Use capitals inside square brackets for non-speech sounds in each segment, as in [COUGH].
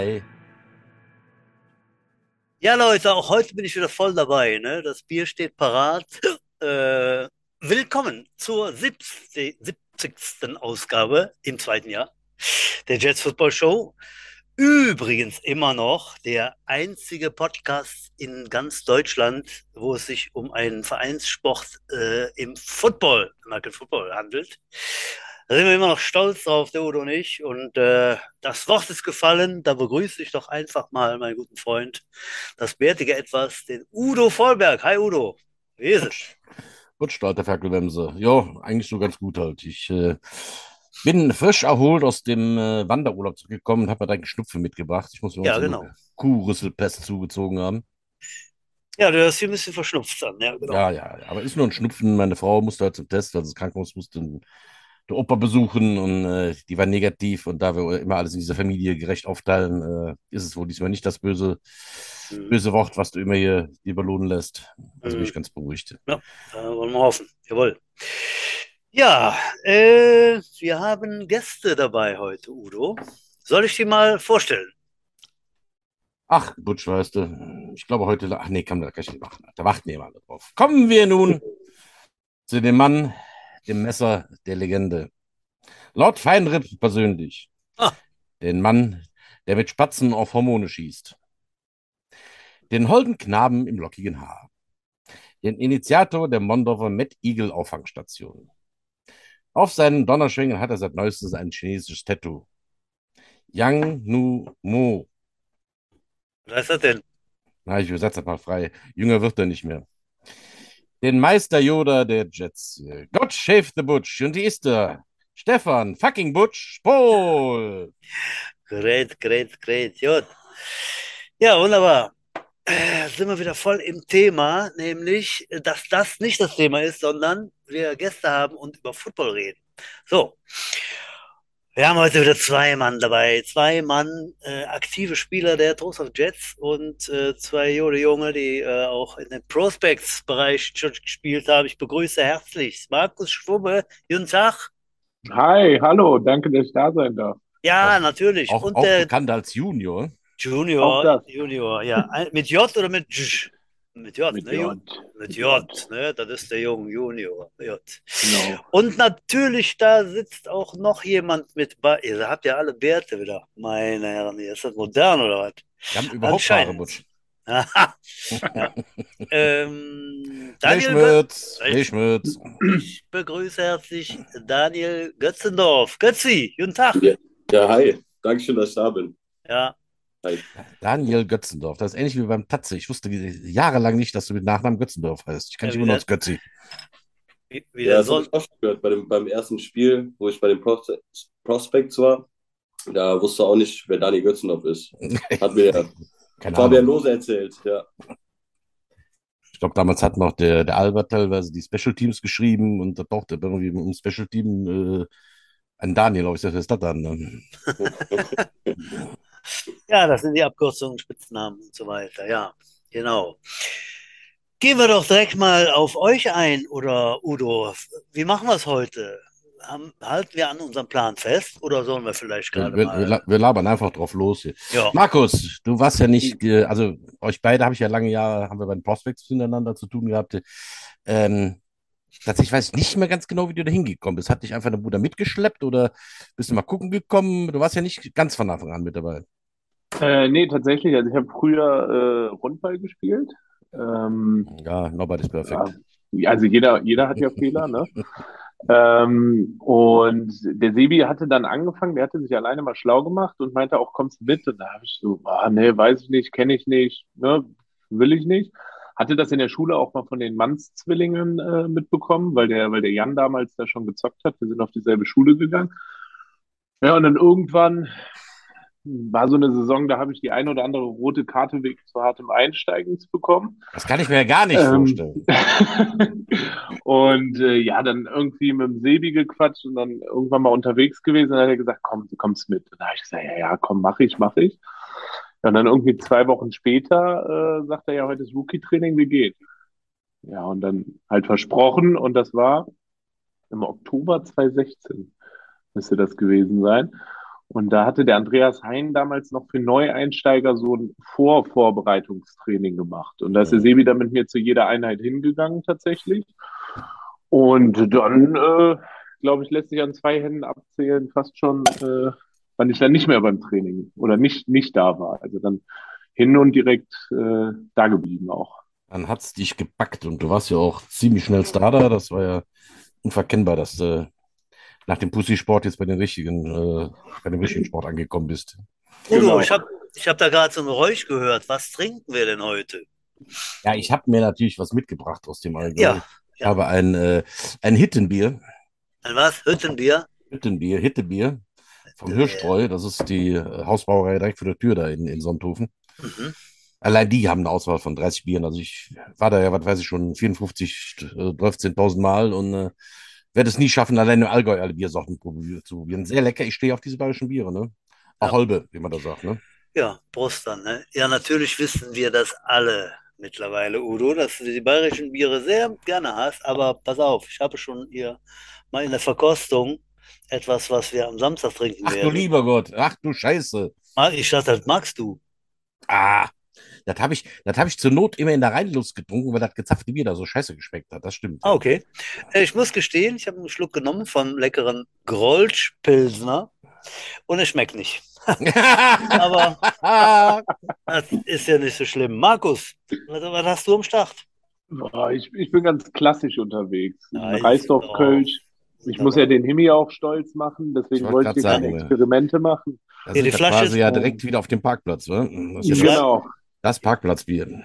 drei. Ja, Leute, auch heute bin ich wieder voll dabei. Ne? Das Bier steht parat. [LAUGHS] Äh, willkommen zur 70. 70. Ausgabe im zweiten Jahr der Jets Football Show. Übrigens immer noch der einzige Podcast in ganz Deutschland, wo es sich um einen Vereinssport äh, im Football, American Football handelt. Da sind wir immer noch stolz drauf, der Udo und ich. Und äh, das Wort ist gefallen. Da begrüße ich doch einfach mal meinen guten Freund, das bärtige Etwas, den Udo Vollberg. Hi Udo, wie ist es? Gut, der Ferkelwemse. Ja, eigentlich so ganz gut halt. Ich äh, bin frisch erholt aus dem äh, Wanderurlaub zurückgekommen und habe mir da einen Schnupfen mitgebracht. Ich muss mir Ja, genau. eine Kuhrüsselpest zugezogen haben. Ja, du hast hier ein bisschen verschnupft an. Ja, genau. Ja, ja, aber ist nur ein Schnupfen. Meine Frau musste halt zum Test, also das Krankenhaus musste den, der Opa besuchen und äh, die war negativ. Und da wir immer alles in dieser Familie gerecht aufteilen, äh, ist es wohl diesmal nicht das böse, Mhm. böse Wort, was du immer hier dir belohnen lässt. Also bin Mhm. ich ganz beruhigt. Ja, wollen wir hoffen. Jawohl. Ja, äh, wir haben Gäste dabei heute, Udo. Soll ich die mal vorstellen? Ach, Butch, weißt du, ich glaube heute, ach nee, kann man da nicht machen. Da warten wir mal drauf. Kommen wir nun [LAUGHS] zu dem Mann, dem Messer der Legende. Lord Feinripp persönlich. Ah. Den Mann, der mit Spatzen auf Hormone schießt. Den holden Knaben im lockigen Haar. Den Initiator der Mondorfer Met Eagle Auffangstation. Auf seinen Donnerschwingen hat er seit neuestem ein chinesisches Tattoo. Yang Nu Mo. Was heißt das denn? Na, ich übersetze mal frei. Jünger wird er nicht mehr. Den Meister Yoda der Jets. Gott shave the Butch. Und die ist er. Stefan fucking Butch Spohl. Great, great, great. Gut. Ja, wunderbar. Äh, Sind wir wieder voll im Thema, nämlich, dass das nicht das Thema ist, sondern wir Gäste haben und über Football reden. So. Wir haben heute wieder zwei Mann dabei. Zwei Mann, äh, aktive Spieler der Trostorf Jets und äh, zwei junge Junge, die äh, auch in dem Prospects-Bereich schon gespielt haben. Ich begrüße herzlich Markus Schwubbe. Guten Tag. Hi, hallo, danke, dass ich da sein darf. Ja, Auch- natürlich. Auch, Und auch bekannt als Junior. Junior. Junior, ja. Mit J oder mit J? Mit J, Mit ne? J. Mit J, ne? Das ist der Junge Junior. J. Genau. Und natürlich, da sitzt auch noch jemand mit bei. Ihr habt ja alle Bärte wieder. Meine Herren, ist das modern oder was? Wir haben überhaupt Haare, [LAUGHS] ja. ähm, Daniel? Milchmütz. ich begrüße herzlich Daniel Götzendorf. Götzi, guten Tag. Ja. Ja, hi. Dankeschön, dass ich da bin. Ja, Daniel Götzendorf. Das ist ähnlich wie beim Tatze. Ich wusste jahrelang nicht, dass du mit Nachnamen Götzendorf heißt. Ich kann Ja, dich immer nur das- als Götzi. wie, wie Ja, der das habe ich auch schon gehört bei dem, beim ersten Spiel, wo ich bei den Pros Prospects war. Da wusste auch nicht, wer Dani Götzendorf ist. [LAUGHS] Hat mir der Keine Fabian Ahnung. Lose erzählt. Ja. Ich glaube, damals hat noch der, der Albert teilweise die Special Teams geschrieben und da tauchte irgendwie im Special Team äh, ein Daniel auf. Ich sag, was ist das dann? [LAUGHS] [LAUGHS] Ja, das sind die Abkürzungen, Spitznamen und so weiter. Ja, genau. Gehen wir doch direkt mal auf euch ein, oder Udo. Wie machen wir es heute? Haben, halten wir an unserem Plan fest oder sollen wir vielleicht gerade wir, mal? wir labern einfach drauf los hier. Ja, Markus, du warst ja nicht, äh, also euch beide habe ich ja lange Jahre, haben wir bei den Prospects miteinander zu tun gehabt. Ähm, tatsächlich weiß ich nicht mehr ganz genau, wie du da hingekommen bist. Hat dich einfach dein Bruder mitgeschleppt oder bist du mal gucken gekommen? Du warst ja nicht ganz von Anfang an mit dabei. Äh, nee, tatsächlich, also ich habe früher äh, Rundball gespielt. Ähm, Ja, nobody's perfect. ja, also jeder, jeder hat ja [LAUGHS] Fehler, ne? Ähm, und der Sebi hatte dann angefangen, der hatte sich alleine mal schlau gemacht und meinte auch, kommst du mit? Und da habe ich so, ah, nee, weiß ich nicht, kenne ich nicht, ne, will ich nicht. Hatte das in der Schule auch mal von den Mannszwillingen äh, mitbekommen, weil der, weil der Jan damals da schon gezockt hat. Wir sind auf dieselbe Schule gegangen. Ja, und dann irgendwann war so eine Saison, da habe ich die eine oder andere rote Karte wegen zu hartem Einsteigens bekommen. Das kann ich mir ja gar nicht Ähm, vorstellen. [LAUGHS] und äh, ja, dann irgendwie mit dem Sebi gequatscht und dann irgendwann mal unterwegs gewesen. Dann hat er gesagt, komm, du kommst mit. Und da habe ich gesagt, ja, ja, komm, mach ich, mach ich. Und dann irgendwie zwei Wochen später äh, sagt er ja, heute ist Rookie-Training, wie geht? Ja, und dann halt versprochen und das war im Oktober 2016 müsste das gewesen sein. Und da hatte der Andreas Hein damals noch für Neueinsteiger so ein Vorvorbereitungstraining gemacht. Und da ist der Sebi dann mit mir zu jeder Einheit hingegangen tatsächlich. Und dann, äh, glaube ich, lässt sich an zwei Händen abzählen, fast schon, äh, wann ich dann nicht mehr beim Training oder nicht, nicht da war. Also dann hin und direkt äh, da geblieben auch. Dann hat es dich gepackt und du warst ja auch ziemlich schnell Starter. Das war ja unverkennbar, dass du nach dem Pussy-Sport jetzt bei den richtigen, äh, bei dem richtigen Sport angekommen bist. Udo, Genau. ich habe ich hab da gerade so ein Geräusch gehört. Was trinken wir denn heute? Ja, ich habe mir natürlich was mitgebracht aus dem Allgäu. Ja, Ich habe ein, äh, ein Hittenbier, Ein was? Hüttenbier? Hittenbier, Hittebier vom Hittebier. Hirschtreu. Das ist die äh, Hausbrauerei direkt vor der Tür da in, in Sonthofen. Mhm. Allein die haben eine Auswahl von 30 Bieren. Also ich war da ja, was weiß ich schon, 54, äh, 13.000 Mal und äh, werde es nie schaffen, allein im Allgäu alle Biersorten zu probieren. Sehr lecker. Ich stehe auf diese bayerischen Biere, ne? Auch Ja. Holbe, wie man da sagt, ne? Ja, Prost dann. Ne? Ja, natürlich wissen wir das alle mittlerweile, Udo, dass du die bayerischen Biere sehr gerne hast. Aber pass auf, ich habe schon hier mal in der Verkostung etwas, was wir am Samstag trinken Ach du werden. lieber Gott, ach du Scheiße. Ah, Ich dachte, das magst du. Ah, das habe ich, das hab ich zur Not immer in der Rheinlust getrunken, weil das gezapfte Bier da so scheiße geschmeckt hat. Das stimmt. Ah, okay. Äh, Ich muss gestehen, ich habe einen Schluck genommen vom leckeren Grolsch-Pilsner und es schmeckt nicht. [LAUGHS] Aber das ist ja nicht so schlimm. Markus, was, was hast du am Start? Boah, ich, ich bin ganz klassisch unterwegs. Nice. Reisdorf-Kölsch. Ich muss ja den Himi auch stolz machen, Ich deswegen wollte wollte ich keine sagen, ja. Experimente machen. Da Ja, die wir Flasche quasi ist- ja direkt wieder auf dem Parkplatz, ne? Das Die ist Flasche- ja Genau. das Parkplatzbier.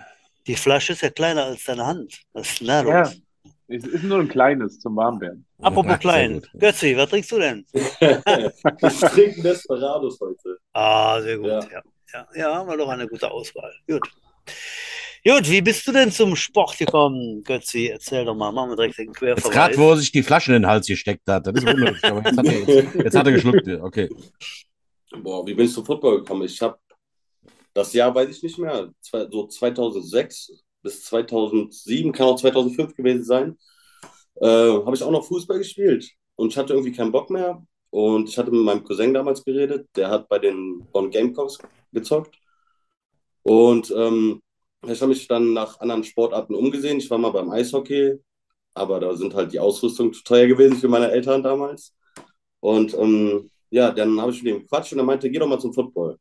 Die Flasche ist ja kleiner als deine Hand. Was ist Ja, los? es ist nur ein kleines zum Warmwerden. Apropos klein. Götzi, was trinkst du denn? Ich trinke Desperados heute. Ah, sehr gut. Ja. Ja, ja, ja haben wir doch eine gute Auswahl. Gut. Gut, wie bist du denn zum Sport gekommen, Götzi? Erzähl doch mal. Machen wir direkt den Jetzt gerade, Querverweis. wo er sich die Flaschen in den Hals gesteckt hat. Das ist unnötig, aber jetzt hat er, jetzt, jetzt hat er geschluckt. Okay. Boah, wie bin ich zum Football gekommen? Ich habe das Jahr, weiß ich nicht mehr, so 2006 bis 2007, kann auch 2005 gewesen sein, äh, habe ich auch noch Fußball gespielt und ich hatte irgendwie keinen Bock mehr und ich hatte mit meinem Cousin damals geredet, der hat bei den Bonn Gamecocks gezockt und ähm, ich habe mich dann nach anderen Sportarten umgesehen. Ich war mal beim Eishockey, aber da sind halt die Ausrüstung zu teuer gewesen für meine Eltern damals und ähm, ja, dann habe ich mit ihm gequatscht und er meinte, geh doch mal zum Football.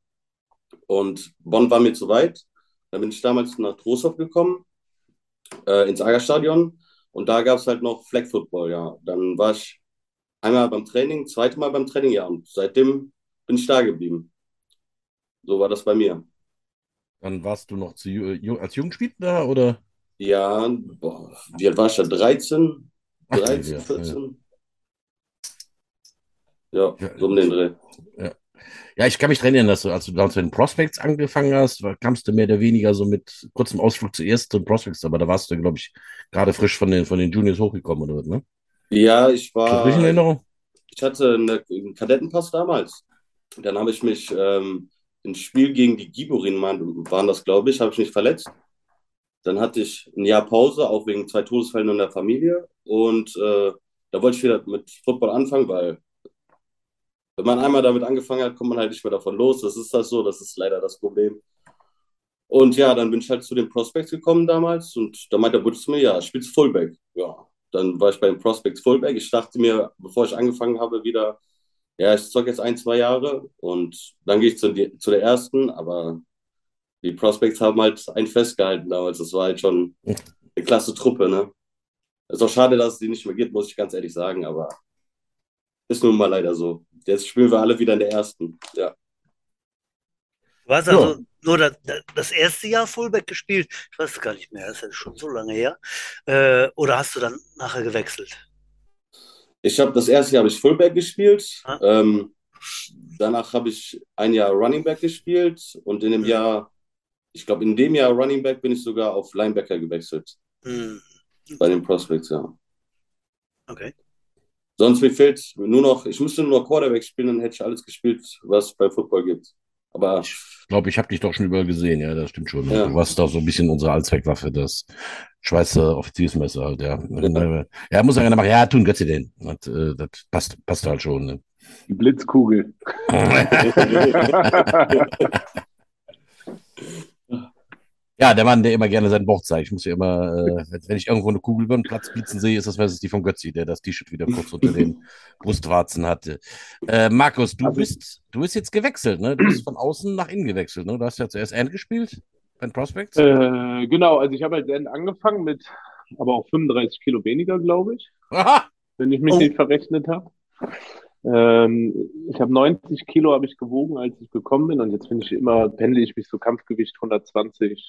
Und Bonn war mir zu weit. Dann bin ich damals nach Trostorf gekommen, äh, ins Agerstadion. Und da gab es halt noch Flag Football, ja. Dann war ich einmal beim Training, zweite Mal beim Training, ja. Und seitdem bin ich da geblieben. So war das bei mir. Dann warst du noch zu, ju- als Jugendspieler da oder? Ja, boah, wie alt war ich da? 13? Ach, 13, ja, 14? Ja, Ja. so um den Dreh. Ja, ich kann mich erinnern, dass du, als du damals mit den Prospects angefangen hast, kamst du mehr oder weniger so mit kurzem Ausflug zuerst zu den Prospects, aber da warst du, glaube ich, gerade frisch von den, von den Juniors hochgekommen oder was, ne? Ja, ich war. Erinnerung? Ich hatte eine, einen Kadettenpass damals. Dann habe ich mich ähm, im Spiel gegen die Giborin waren, das, glaube ich, habe ich mich verletzt. Dann hatte ich ein Jahr Pause, auch wegen zwei Todesfällen in der Familie. Und äh, da wollte ich wieder mit Football anfangen, weil wenn man einmal damit angefangen hat, kommt man halt nicht mehr davon los. Das ist das so, das ist leider das Problem. Und ja, dann bin ich halt zu den Prospects gekommen damals und da meinte der Butch zu mir, ja, spielst Fullback. Ja, dann war ich bei den Prospects Fullback. Ich dachte mir, bevor ich angefangen habe, wieder, ja, ich zocke jetzt ein, zwei Jahre und dann gehe ich zu, die, zu der ersten, aber die Prospects haben halt einen festgehalten damals. Das war halt schon eine klasse Truppe, ne? Ist auch schade, dass es die nicht mehr gibt, muss ich ganz ehrlich sagen, aber ist nun mal leider so. Jetzt spielen wir alle wieder in der ersten. Ja. Du hast Ja. also nur das, das erste Jahr Fullback gespielt. Ich weiß es gar nicht mehr, das ist ja schon so lange her. Äh, oder hast du dann nachher gewechselt? Ich habe das erste Jahr habe ich Fullback gespielt. Ah. Ähm, danach habe ich ein Jahr Running Back gespielt und in dem Mhm. Jahr, ich glaube, in dem Jahr Running Back bin ich sogar auf Linebacker gewechselt Hm, bei den Prospects, ja. okay. Sonst mir fehlt nur noch, ich müsste nur noch Quarterback spielen, dann hätte ich alles gespielt, was es bei Football gibt. Aber Ich glaube, ich habe dich doch schon überall gesehen, ja, das stimmt schon. Ja. Du warst doch so ein bisschen unsere Allzweckwaffe, das Schweizer Offiziersmesser halt, ja. Ja, ja muss er gerne machen, ja, tun Götze den. Das, äh, das passt, passt halt schon. Ne? Die Blitzkugel. [LAUGHS] Ja, der Mann, der immer gerne seinen Bauch zeigt. Ich muss ja immer, äh, wenn ich irgendwo eine Kugel über den Platz blitzen sehe, ist das meistens die von Götzi, der das T-Shirt wieder kurz unter den [LAUGHS] Brustwarzen hatte. Äh, Markus, du Also- bist, du bist jetzt gewechselt, ne? Du bist von außen nach innen gewechselt, ne? Du hast ja zuerst End gespielt den Prospects. äh, genau, also ich habe als End angefangen mit aber auch 35 Kilo weniger, glaube ich, Aha! wenn ich mich Oh. nicht verrechnet habe. Ähm, ich habe 90 Kilo habe ich gewogen, als ich gekommen bin und jetzt bin ich immer, pendle ich mich so Kampfgewicht 120,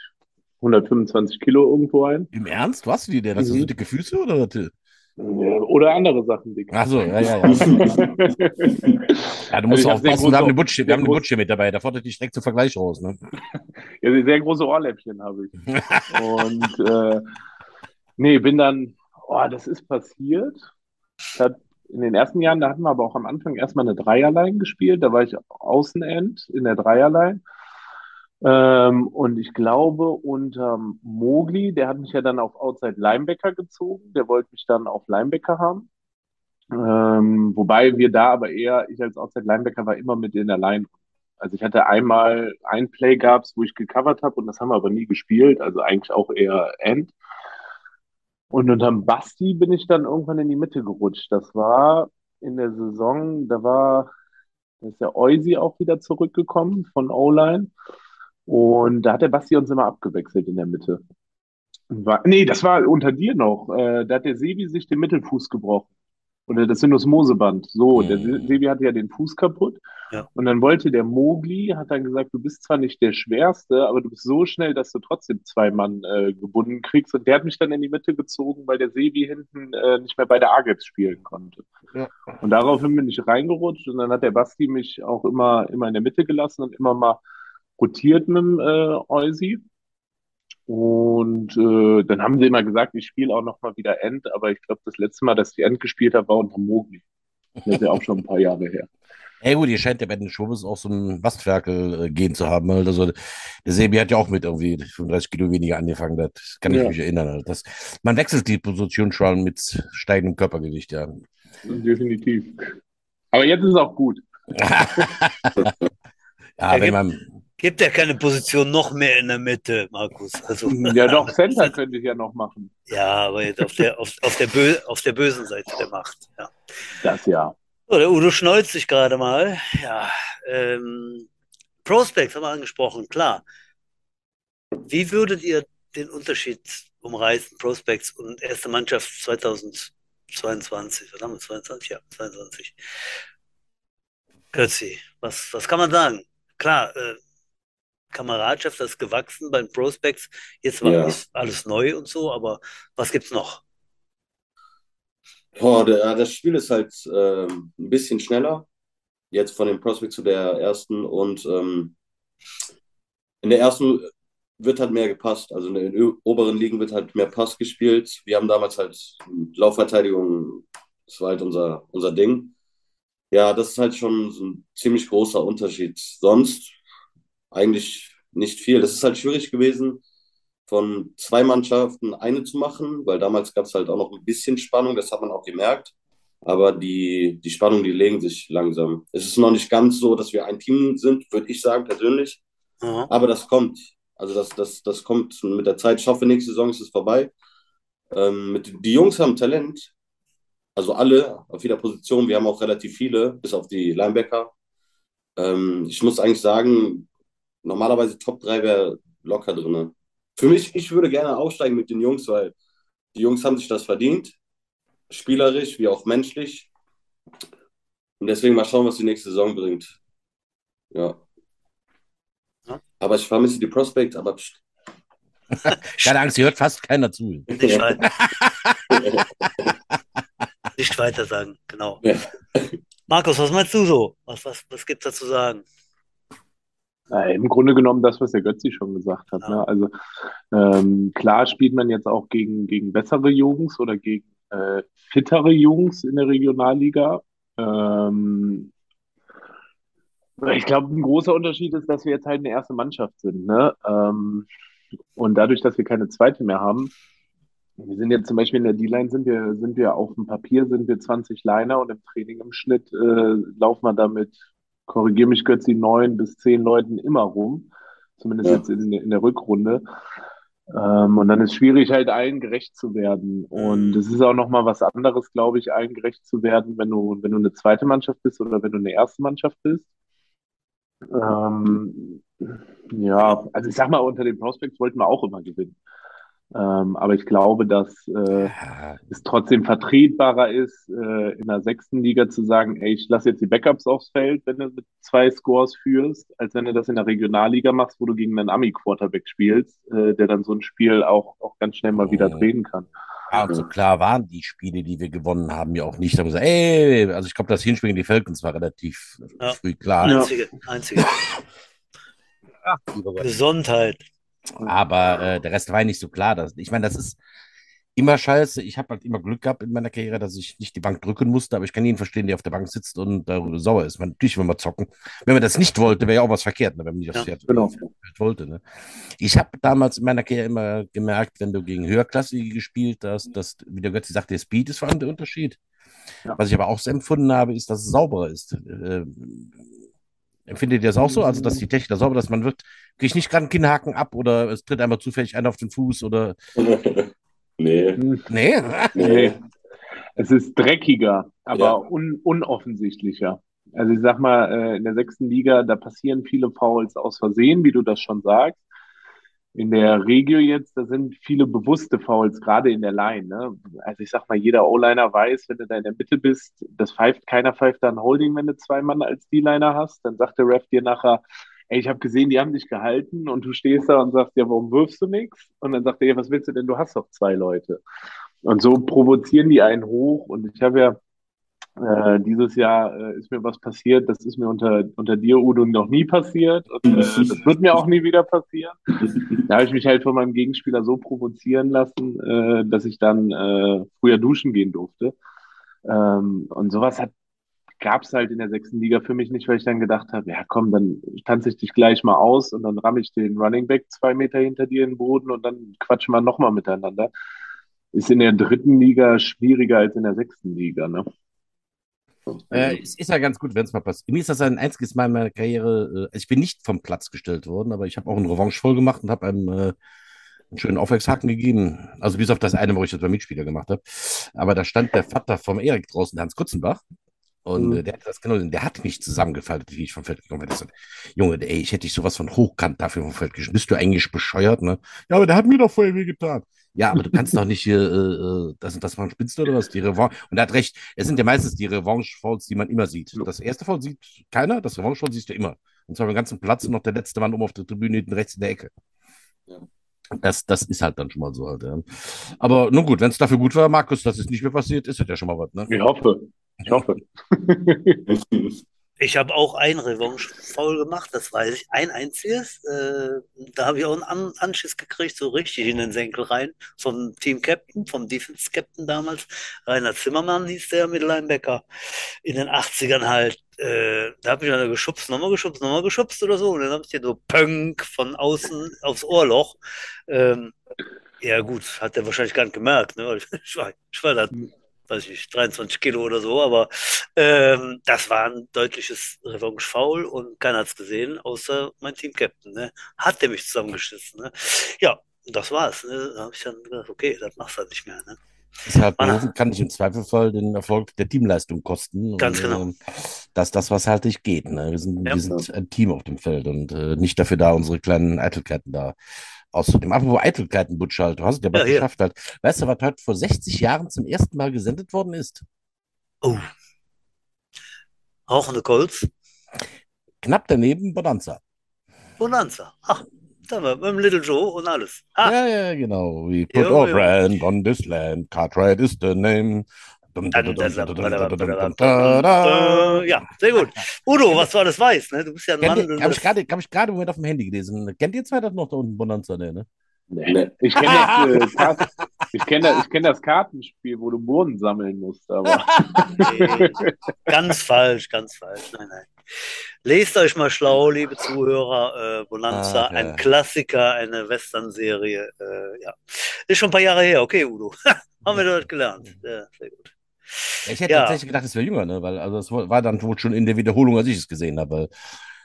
125 Kilo irgendwo ein. Im Ernst? Was? Denn? Hast du Mhm. so dicke Füße oder was? Oder andere Sachen, dick. Achso, ja, ja, ja. [LAUGHS] Ja, du musst Also ich hab aufpassen, wir haben eine Butch, wir haben eine hier mit dabei, da fordert dich direkt zum Vergleich raus, ne? Ja, sehr große Ohrläppchen habe ich. Und [LAUGHS] äh, nee, bin dann, oh, das ist passiert. Ich hab, in den ersten Jahren, da hatten wir aber auch am Anfang erstmal eine Dreierline gespielt. Da war ich Außenend in der Dreierline. Ähm, und ich glaube, unter Mogli, der hat mich ja dann auf Outside Linebacker gezogen. Der wollte mich dann auf Linebacker haben. Ähm, wobei wir da aber eher, ich als Outside Linebacker war immer mit in der Line. Also ich hatte einmal ein Play gab's, wo ich gecovert habe und das haben wir aber nie gespielt. Also eigentlich auch eher End. Und unterm Basti bin ich dann irgendwann in die Mitte gerutscht. Das war in der Saison, da war, da ist der Eusi auch wieder zurückgekommen von O-Line. Und da hat der Basti uns immer abgewechselt in der Mitte. War, nee, das war unter dir noch. Äh, da hat der Sebi sich den Mittelfuß gebrochen. Oder das Sinusmoseband. So, der Mhm. Sebi hatte ja den Fuß kaputt. Ja. Und dann wollte der Mogli, hat dann gesagt, du bist zwar nicht der Schwerste, aber du bist so schnell, dass du trotzdem zwei Mann äh, gebunden kriegst. Und der hat mich dann in die Mitte gezogen, weil der Sebi hinten äh, nicht mehr bei der Agets spielen konnte. Ja. Und daraufhin bin ich reingerutscht und dann hat der Basti mich auch immer, immer in der Mitte gelassen und immer mal rotiert mit dem äh, Eusi. Und äh, dann haben sie immer gesagt, ich spiele auch noch mal wieder End, aber ich glaube, das letzte Mal, dass ich End gespielt habe, war unter Mogli. Das ist ja auch schon ein paar Jahre her. Ja gut, ihr scheint ja bei den Schwubbes auch so ein Bastferkel-Gen zu haben. Halt. Also der Sebi hat ja auch mit irgendwie 35 Kilo weniger angefangen, das kann ich Ja. mich erinnern. Halt. Das, man wechselt die Position schon mit steigendem Körpergewicht, ja. Definitiv. Aber jetzt ist es auch gut. [LAUGHS] ja, wenn man, Gibt ja keine Position noch mehr in der Mitte, Markus. Also, Ja, doch, Center könnte ich ja noch machen. ja, aber jetzt auf der, auf, auf der, Bö auf der bösen Seite der Macht. Ja. Das ja. So, der Udo schneuzt sich gerade mal. Ja, ähm, Prospects haben wir angesprochen, klar. Wie würdet ihr den Unterschied umreißen, Prospects und erste Mannschaft 2022? Was haben wir, 22? Ja, 22. Götzi, was, was kann man sagen? Klar, äh, Kameradschaft das ist gewachsen beim Prospects. Jetzt war Ja. alles, neu und so, aber was gibt's noch? Boah, der, das Spiel ist halt ähm, ein bisschen schneller. Jetzt von dem Prospect zu der ersten. Und ähm, in der ersten wird halt mehr gepasst. Also in den oberen Ligen wird halt mehr Pass gespielt. Wir haben damals halt Laufverteidigung, das war halt unser, unser Ding. Ja, das ist halt schon so ein ziemlich großer Unterschied. Sonst eigentlich nicht viel. Das ist halt schwierig gewesen, von zwei Mannschaften eine zu machen, weil damals gab es halt auch noch ein bisschen Spannung, das hat man auch gemerkt. Aber die, die Spannung, die legen sich langsam. Es ist noch nicht ganz so, dass wir ein Team sind, würde ich sagen, persönlich. Aha. Aber das kommt. Also das, das, das kommt mit der Zeit. Ich hoffe, nächste Saison ist es vorbei. Ähm, mit, die Jungs haben Talent. Also alle auf jeder Position. Wir haben auch relativ viele, bis auf die Linebacker. Ähm, ich muss eigentlich sagen, normalerweise Top 3 wäre locker drin. Für mich, ich würde gerne aufsteigen mit den Jungs, weil die Jungs haben sich das verdient. Spielerisch wie auch menschlich. Und deswegen mal schauen, was die nächste Saison bringt. Ja. Ja. Aber ich vermisse die Prospect, aber pst. [LAUGHS] keine Angst, hier hört fast keiner zu. Nicht, weiter, nicht weiter sagen, genau. Ja. Markus, was meinst du so? Was, was, was gibt's da zu sagen? Im Grunde genommen das, was der Götzi schon gesagt hat. Ja. Ne? Also ähm, klar spielt man jetzt auch gegen, gegen bessere Jungs oder gegen äh, fittere Jungs in der Regionalliga. Ähm, ich glaube, ein großer Unterschied ist, dass wir jetzt halt eine erste Mannschaft sind. Ne? Ähm, und dadurch, dass wir keine zweite mehr haben, Wir sind jetzt zum Beispiel in der D-Line sind wir, sind wir auf dem Papier sind wir 20 Liner und im Training im Schnitt äh, laufen wir damit, korrigiere mich Götzi, neun bis zehn Leuten immer rum. Zumindest Ja. jetzt in, in der Rückrunde. Ähm, und dann ist schwierig, halt allen gerecht zu werden. Und Mhm. es ist auch nochmal was anderes, glaube ich, allen gerecht zu werden, wenn du, wenn du eine zweite Mannschaft bist oder wenn du eine erste Mannschaft bist. Ähm, ja, also ich sag mal, unter den Prospects wollten wir auch immer gewinnen. Ähm, aber ich glaube, dass äh, Ja, es trotzdem vertretbarer ist, äh, in der sechsten Liga zu sagen, ey, ich lasse jetzt die Backups aufs Feld, wenn du mit zwei Scores führst, als wenn du das in der Regionalliga machst, wo du gegen einen Ami-Quarterback spielst, äh, der dann so ein Spiel auch, auch ganz schnell mal wieder Mhm. drehen kann. Ja, und so klar waren die Spiele, die wir gewonnen haben, ja auch nicht. Da haben wir gesagt, ey, also ich glaube, das Hinspiel gegen die Falcons war relativ Ja. früh klar. Einzige, einzige. [LAUGHS] Ach. Gesundheit. Aber äh, der Rest war ja nicht so klar. Dass, ich meine, das ist immer scheiße. Ich habe halt immer Glück gehabt in meiner Karriere, dass ich nicht die Bank drücken musste, aber ich kann jeden verstehen, der auf der Bank sitzt und darüber sauer ist. Man, natürlich, wenn wir zocken. Wenn man das nicht wollte, wäre ja auch was verkehrt, ne, wenn man nicht aufs Ja, genau. Wollte. Ne. Ich habe damals in meiner Karriere immer gemerkt, wenn du gegen Höherklassige gespielt hast, dass, wie der Götzi sagte, der Speed ist vor allem der Unterschied. Ja. Was ich aber auch so empfunden habe, ist, dass es sauberer ist. Äh, empfindet ihr das auch so? Also, dass die Technik da sauber ist, man wird, kriege ich nicht gerade einen Kinnhaken ab oder es tritt einmal zufällig einer auf den Fuß oder. [LAUGHS] nee, Nee? Nee. [LAUGHS] Es ist dreckiger, aber Ja. un unoffensichtlicher. Also ich sag mal, äh, in der sechsten Liga, da passieren viele Fouls aus Versehen, wie du das schon sagst. In der Regio jetzt, da sind viele bewusste Fouls, gerade in der Line. Ne? Also ich sag mal, jeder O-Liner weiß, wenn du da in der Mitte bist, das pfeift, keiner pfeift da ein Holding, wenn du zwei Mann als D-Liner hast. Dann sagt der Ref dir nachher, ey, ich habe gesehen, die haben dich gehalten und du stehst da und sagst, ja, warum wirfst du nichts? Und dann sagt er, ja, was willst du denn, du hast doch zwei Leute. Und so provozieren die einen hoch. Und ich habe ja äh, dieses Jahr äh, ist mir was passiert, das ist mir unter, unter dir, Udo, noch nie passiert. Und äh, das wird mir auch nie wieder passieren. Da habe ich mich halt von meinem Gegenspieler so provozieren lassen, äh, dass ich dann äh, früher duschen gehen durfte. Ähm, und sowas gab es halt in der sechsten Liga für mich nicht, weil ich dann gedacht habe, ja komm, dann tanze ich dich gleich mal aus und dann ramme ich den Running Back zwei Meter hinter dir in den Boden und dann quatschen wir nochmal miteinander. Ist in der dritten Liga schwieriger als in der sechsten Liga, ne? Äh, es ist ja ganz gut, wenn es mal passiert. Mir ist das ein einziges Mal in meiner Karriere, äh, also ich bin nicht vom Platz gestellt worden, aber ich habe auch einen Revanche voll gemacht und habe einem äh, einen schönen Aufwärtshaken gegeben. Also bis auf das eine, wo ich das beim Mitspieler gemacht habe. Aber da stand der Vater vom Erik draußen, Hans Kutzenbach. Und Mhm. äh, der hat das genau, der hat mich zusammengefaltet, wie ich vom Feld gekommen bin. Junge, ey, ich hätte dich sowas von hochkant dafür vom Feld geschmissen. Bist du eigentlich bescheuert, ne? Ja, aber der hat mir doch vorher weh getan. Ja, aber du kannst doch nicht hier äh, äh, das und das spinnst du oder was? Die Revanche. Und er hat recht, es sind ja meistens die Revanche-Fouls, die man immer sieht. Das erste Foul sieht keiner, das Revanche-Foul siehst du immer. Und zwar beim ganzen Platz und noch der letzte Mann oben auf der Tribüne hinten rechts in der Ecke. Ja. Das, das ist halt dann schon mal so halt, ja. Aber nun gut, wenn es dafür gut war, Markus, dass es nicht mehr passiert, ist das ja schon mal was, ne? Ich hoffe. Ich hoffe. [LAUGHS] Ich habe auch ein Revanche-Foul gemacht, das weiß ich. Ein einziges. Äh, da habe ich auch einen An Anschiss gekriegt, so richtig in den Senkel rein. Vom Team-Captain, vom Defense-Captain damals. Rainer Zimmermann hieß der mit Linebacker. In den 80ern halt. Äh, da habe ich dann geschubst, nochmal geschubst, nochmal geschubst oder so. Und dann habe ich dir so Pönk von außen aufs Ohrloch. Ähm, ja, gut, hat der wahrscheinlich gar nicht gemerkt. Ne? [LAUGHS] Ich war, ich war da weiß ich nicht, 23 Kilo oder so, aber ähm, das war ein deutliches Revanche-Foul und keiner hat es gesehen, außer mein Team-Captain. Ne? Hat der mich zusammengeschissen. Ne? Ja, das war's. Ne? Da habe ich dann gedacht, okay, das machst du halt nicht mehr. Ne? Deshalb kann ich im Zweifelfall den Erfolg der Teamleistung kosten. Ganz und, genau. ähm, Das ist das, was halt nicht geht. Ne? Wir, sind, Ja. wir sind ein Team auf dem Feld und äh, nicht dafür da, unsere kleinen Eitelkeiten da auszunehmen. Apropos Eitelkeiten, Butschalt, du hast es ja bald Ja, geschafft. Halt. Weißt du, was heute vor 60 Jahren zum ersten Mal gesendet worden ist? Oh. Rauchende Colts. Knapp daneben Bonanza. Bonanza. Ach, da war mit dem Little Joe und alles. Ah, Ja, ja, genau. We put Jo, our jo. brand on this land. Cartwright is the name. Ja, sehr gut. Udo, was war das weiß? Ne? Du bist ja ein Kennt Mann. Habe ich gerade hab Moment auf dem Handy gelesen. Kennt ihr zwei das noch da unten Bonanza? Ne? ne? Nee. Ich kenne das, äh, [LAUGHS] kenn das, kenn das Kartenspiel, wo du Boden sammeln musst. Aber. [LAUGHS] nee, ganz falsch, ganz falsch. Nein, nein. Lest euch mal schlau, liebe Zuhörer. Äh, Bonanza, ah, ja. ein Klassiker, eine Western-Serie. Äh, ja. Ist schon ein paar Jahre her. Okay, Udo. [LAUGHS] Haben wir dort gelernt. Ja, sehr gut. Ja, Ich hätte Ja. tatsächlich gedacht, es wäre jünger, ne? Weil also es war dann wohl schon in der Wiederholung, als ich es gesehen habe.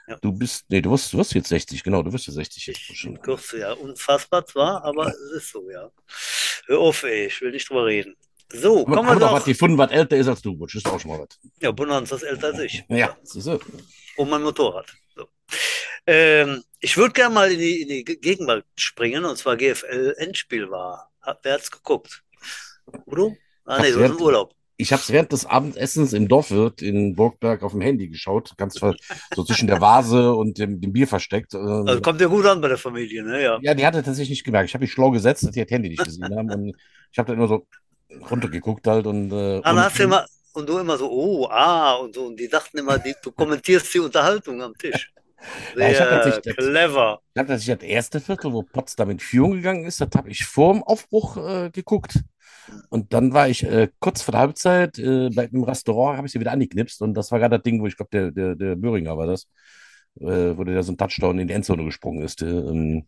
Ja. Du bist, nee, du wirst, du wirst jetzt 60, genau, du wirst jetzt 60 jetzt schon. in Kürze, ja. Unfassbar zwar, aber es ist so, ja. Hör auf, ey. Ich will nicht drüber reden. So, Aber kommen wir doch was gefunden, was älter ist als du, Butch. Ist auch schon mal was. Ja, Bonanza ist älter als ich. [LAUGHS] Ja, siehst du. Und mein Motorrad. So. Ähm, ich würde gerne mal in die, in die Gegenwart springen, und zwar GFL-Endspiel war. Hat, wer hat's geguckt? Udo? Ah, nee, du während- im Urlaub. Ich habe es während des Abendessens im Dorfwirt in Burgberg auf dem Handy geschaut, ganz so zwischen der Vase und dem, dem Bier versteckt. Ähm, Also kommt ja gut an bei der Familie, ne? Ja. ja, die hatte tatsächlich nicht gemerkt. Ich habe mich schlau gesetzt, dass die das Handy nicht gesehen haben. Und ich habe dann immer so runtergeguckt halt und. Äh, dann und- hast du immer, und du immer so, oh, ah, und so, und die dachten immer, die, du kommentierst die Unterhaltung am Tisch. [LAUGHS] Ja, ich tatsächlich- clever. Ich glaube, dass ich das erste Viertel, wo Potsdam in Führung gegangen ist, das habe ich vor dem Aufbruch äh, geguckt. Und dann war ich äh, kurz vor der Halbzeit äh, bei einem Restaurant, habe ich sie wieder angeknipst. Und das war gerade das Ding, wo ich glaube, der, der, der Böhringer war das, äh, wo der so ein Touchdown in die Endzone gesprungen ist. Äh, ähm,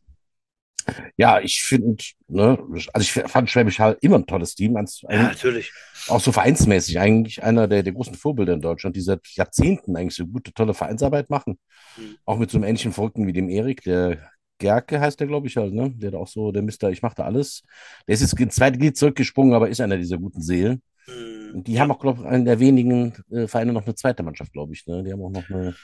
ja, ich finde, ne, also ich fand Schwäbisch Hall immer ein tolles Team, ganz, Ja, natürlich. auch so vereinsmäßig eigentlich einer der, der großen Vorbilder in Deutschland, die seit Jahrzehnten eigentlich so gute, tolle Vereinsarbeit machen. Mhm. Auch mit so einem ähnlichen Verrückten wie dem Erik, der Gerke heißt der, glaube ich, halt, ne? Der auch so, der Mister, ich mache da alles. Der ist jetzt ins zweite Glied zurückgesprungen, aber ist einer dieser guten Seelen. Hm. Und die haben auch, glaube ich, einen der wenigen äh, Vereine noch eine zweite Mannschaft, glaube ich, ne? Die haben auch noch eine.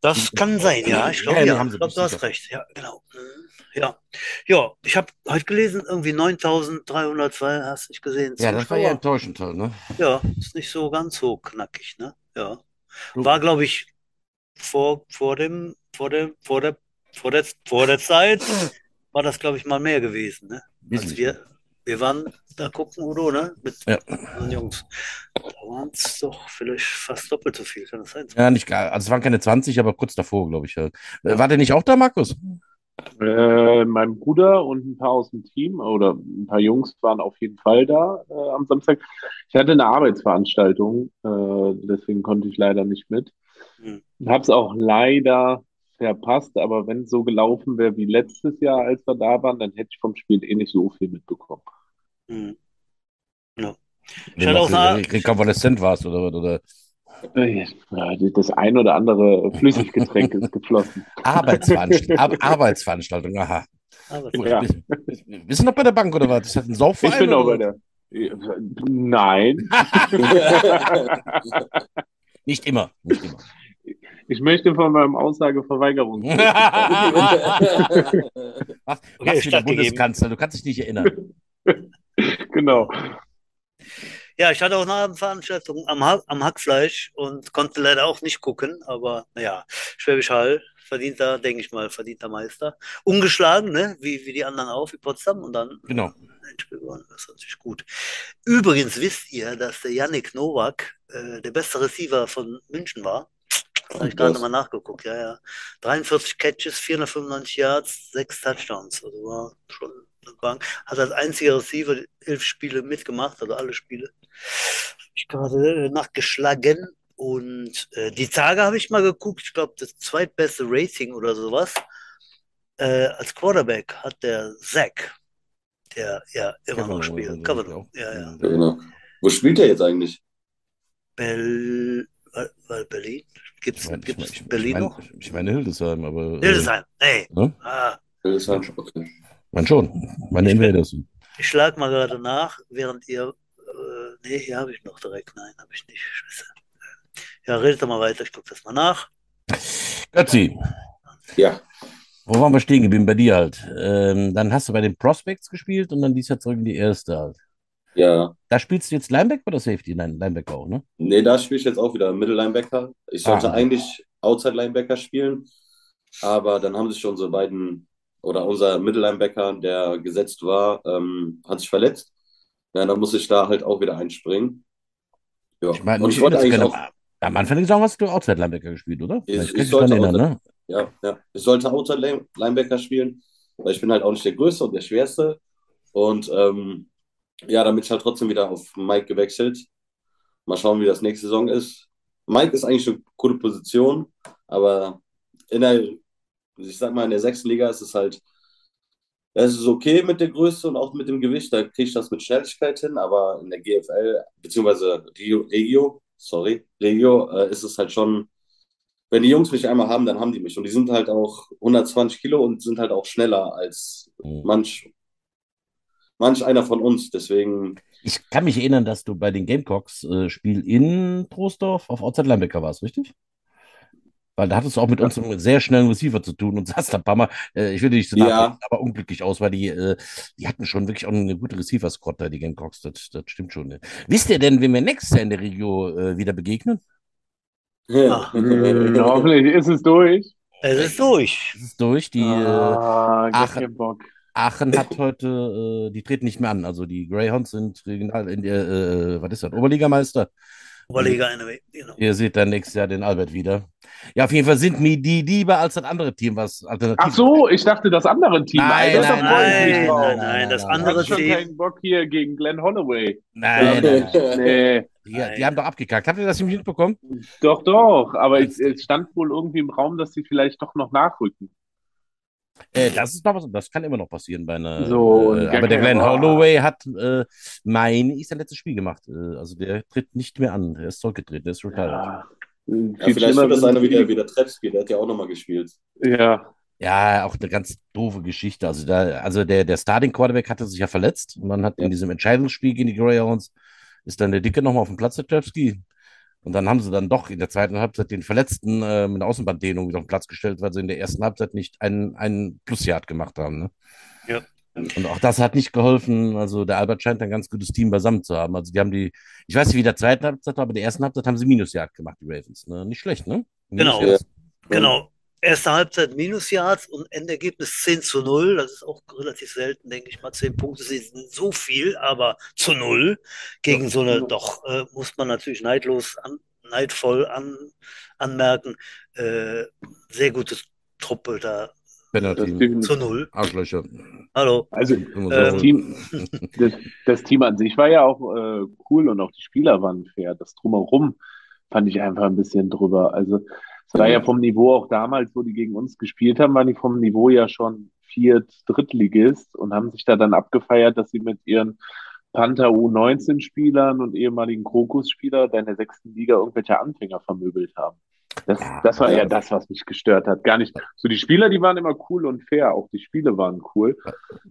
Das kann sein, ja. Ich glaube, Ja, ja. Ich glaube, du hast recht. Ja, genau. Mhm. Ja, ja. Ich habe heute gelesen, irgendwie 9302, hast du nicht gesehen? Ja, das war ja enttäuschend halt, ne? Ja, ist nicht so ganz so knackig, ne? Ja. War, glaube ich, vor, vor dem, vor dem, vor der, vor der, vor der Zeit war das, glaube ich, mal mehr gewesen, ne? Als wir, wir waren da gucken, Udo, ne? Mit Ja. unseren Jungs. Da waren es doch vielleicht fast doppelt so viel, kann das sein? Ja, nicht gar, also es waren keine 20, aber kurz davor, glaube ich. Äh, War der nicht auch da, Markus? Äh, mein Bruder und ein paar aus dem Team oder ein paar Jungs waren auf jeden Fall da äh, am Samstag. Ich hatte eine Arbeitsveranstaltung, äh, deswegen konnte ich leider nicht mit. Hm. Habe es auch leider verpasst, aber wenn es so gelaufen wäre wie letztes Jahr, als wir da waren, dann hätte ich vom Spiel eh nicht so viel mitbekommen. Hm. Wenn hatte du auch noch rekonvaleszent warst oder was? Oder Äh, ja, das ein oder andere Flüssiggetränk ist geflossen. [LAUGHS] Arbeitsveranst Ar Arbeitsveranstaltung, aha. Ja. Wir sind noch bei der Bank oder was? Das ein Ich Saufverein? bin auch oder? bei der. Nein, [LAUGHS] [LAUGHS] Nicht immer, nicht immer. Ich möchte von meinem Aussageverweigerung. [LAUGHS] Was, Okay, was für der. Bundeskanzler? Du kannst dich nicht erinnern. [LAUGHS] Genau. Ja, ich hatte auch eine Abendveranstaltung am, ha am Hackfleisch und konnte leider auch nicht gucken, aber naja, Schwäbisch Hall, verdienter, denke ich mal, verdienter Meister. Ungeschlagen, ne? Wie, wie die anderen auch, wie Potsdam und dann Genau. ein Spiel gewonnen. Das ist natürlich gut. Übrigens wisst ihr, dass der Yannick Nowak äh, der beste Receiver von München war. Habe ich gerade krass. mal nachgeguckt, ja, ja. 43 Catches, 495 Yards, 6 Touchdowns. Also war schon eine Bank. Hat als einziger Receiver elf Spiele mitgemacht, also alle Spiele. Hab Ich gerade äh, nachgeschlagen. Und äh, die Tage habe ich mal geguckt, ich glaube, das zweitbeste Rating oder sowas. Äh, als Quarterback hat der Zach, der ja immer noch Kavanaugh spielt. oder so, Kavanaugh, ja. ja, ja. Genau. Wo spielt er jetzt eigentlich? Bel Berlin? Gibt Ich es meine, ich, mein, ich, Berlin mein, noch? ich meine Hildesheim, aber. äh, Hildesheim, nee. Ne? Ah, Hildesheim? Okay. Man schon. Meine Ich Invaders. ich schlag mal gerade nach, während ihr. Äh, nee, hier habe ich noch direkt. Nein, habe ich nicht. Scheiße. Ja, redet doch mal weiter, ich gucke das mal nach. Götzi, Ja, wo waren wir stehen geblieben? Bei dir halt. Ähm, dann hast du bei den Prospects gespielt und dann dies Jahr zurück in die erste halt. Ja. Da spielst du jetzt Linebacker oder Safety? Nein, Linebacker auch, ne? Nee, da spiele ich jetzt auch wieder Mittellinebacker. Ich sollte Ah. eigentlich Outside Linebacker spielen, aber dann haben sich unsere beiden oder unser Mittellinebacker, der gesetzt war, ähm, hat sich verletzt. Ja, dann muss ich da halt auch wieder einspringen. Ja, Ich meine, und ich wollte eigentlich auch. Am Anfang Saison hast du Outside Linebacker gespielt, oder? Ich- Ich, sollte erinnern, ne? ja, ja, ich sollte Outside Linebacker spielen, weil ich bin halt auch nicht der Größte und der Schwerste. Und ähm, ja, dann bin ich halt trotzdem wieder auf Mike gewechselt. Mal schauen, wie das nächste Saison ist. Mike ist eigentlich eine gute Position, aber in der, ich sag mal, in der sechsten Liga ist es halt, es ist okay mit der Größe und auch mit dem Gewicht, da kriege ich das mit Schnelligkeit hin, aber in der GFL, beziehungsweise Regio, Regio sorry, Regio, äh, ist es halt schon, wenn die Jungs mich einmal haben, dann haben die mich. Und die sind halt auch 120 Kilo und sind halt auch schneller als Mhm. manch, manch einer von uns. Deswegen, Ich kann mich erinnern, dass du bei den Gamecocks äh, Spiel in Troisdorf auf Outside Linebacker warst, richtig? Weil da hattest du auch mit uns einem sehr schnellen Receiver zu tun und [LAUGHS] saßt da ein paar Mal, äh, ich will nicht so Ja. aber unglücklich aus, weil die, äh, die hatten schon wirklich auch eine gute Receiver-Squad da, die Gamecocks, das, das stimmt schon. Ne? Wisst ihr denn, wenn wir nächstes Jahr in der Regio äh, wieder begegnen? Ah. [LAUGHS] Hm, hoffentlich ist es durch. Es ist durch. Das ist durch, die äh, ah, gar Aachen- Bock. Aachen hat heute, äh, die treten nicht mehr an, also die Greyhounds sind regional in der, äh, was ist das, Oberligameister. Oberliga anyway. Genau. Ihr seht dann nächstes Jahr den Albert wieder. Ja, auf jeden Fall sind mir die lieber als das andere Team, was alternativ Ach so, ich dachte das andere Team. Nein, Alter, nein, ich Nein, nein, nein, das Ich andere Team. keinen Bock hier gegen Glenn Holloway. Nein, nein, nein. Nee, Die, die haben doch abgekackt. Habt ihr das nicht mitbekommen? doch, doch. Aber es, es stand wohl irgendwie im Raum, dass sie vielleicht doch noch nachrücken. Äh, das ist noch was, das kann immer noch passieren bei einer. So, äh, aber der Glenn. Holloway hat, äh, meine ich, sein letztes Spiel gemacht. Äh, also der tritt nicht mehr an. Der ist zurückgetreten, der ist retired. Ja, Ja, viel vielleicht wird das einer wieder, wieder Treppski, der hat ja auch nochmal gespielt. Ja, Ja, auch eine ganz doofe Geschichte. Also, da, also der, der Starting Quarterback hatte sich ja verletzt und dann hat in diesem Entscheidungsspiel gegen die Greyhounds ist dann der Dicke nochmal auf dem Platz, der Trepski. Und dann haben sie dann doch in der zweiten Halbzeit den Verletzten äh, mit einer Außenbanddehnung wieder auf den Platz gestellt, weil sie in der ersten Halbzeit nicht einen, einen Plusyard gemacht haben. Ne? Ja. Und auch das hat nicht geholfen. Also der Albert scheint ein ganz gutes Team beisammen zu haben. Also die haben die, ich weiß nicht, wie der zweiten Halbzeit war, aber in der ersten Halbzeit haben sie Minusyard gemacht, die Ravens. Ne? Nicht schlecht, ne? Genau. Minusyards. Genau. Erste Halbzeit Minus Yards und Endergebnis 10 zu 0. Das ist auch relativ selten, denke ich mal. 10 Punkte sind so viel, aber zu 0 gegen so eine, doch, äh, muss man natürlich neidlos, an, neidvoll an, anmerken. Äh, sehr gute Truppe da Penalty. Zu 0. Arschlöcher. Hallo. also Ähm, das Team, das, das Team an sich war ja auch äh, cool und auch die Spieler waren fair. Das Drumherum fand ich einfach ein bisschen drüber. Also war ja vom Niveau auch damals, wo die gegen uns gespielt haben, waren die vom Niveau ja schon Viert-, Drittligist und haben sich da dann abgefeiert, dass sie mit ihren Panther U19-Spielern und ehemaligen Krokus-Spieler da in der sechsten Liga irgendwelche Anfänger vermöbelt haben. Das, Ja, das war ja. eher das, was mich gestört hat. Gar nicht. So die Spieler, die waren immer cool und fair. Auch die Spiele waren cool.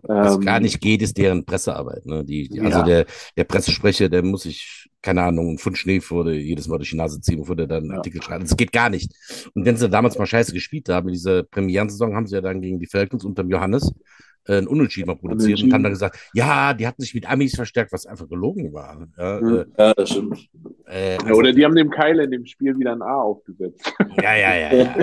Was Ähm, gar nicht geht, ist deren Pressearbeit. Ne? Die, die, also Ja. der, der Pressesprecher, der muss sich, keine Ahnung, einen Pfund Schnee vor der, jedes Mal durch die Nase ziehen, bevor der dann einen. Artikel schreibt. Das geht gar nicht. Und wenn sie damals mal scheiße gespielt haben, in dieser Premierensaison, haben sie ja dann gegen die Falcons unterm Johannes äh, ein Unentschieden mal produziert und haben dann gesagt, ja, die hatten sich mit Amis verstärkt, was einfach gelogen war. Ja, Mhm. Ja, das stimmt. äh, äh, also, oder die haben dem Keil in dem Spiel wieder ein A aufgesetzt. [LAUGHS] ja, ja, ja, ja.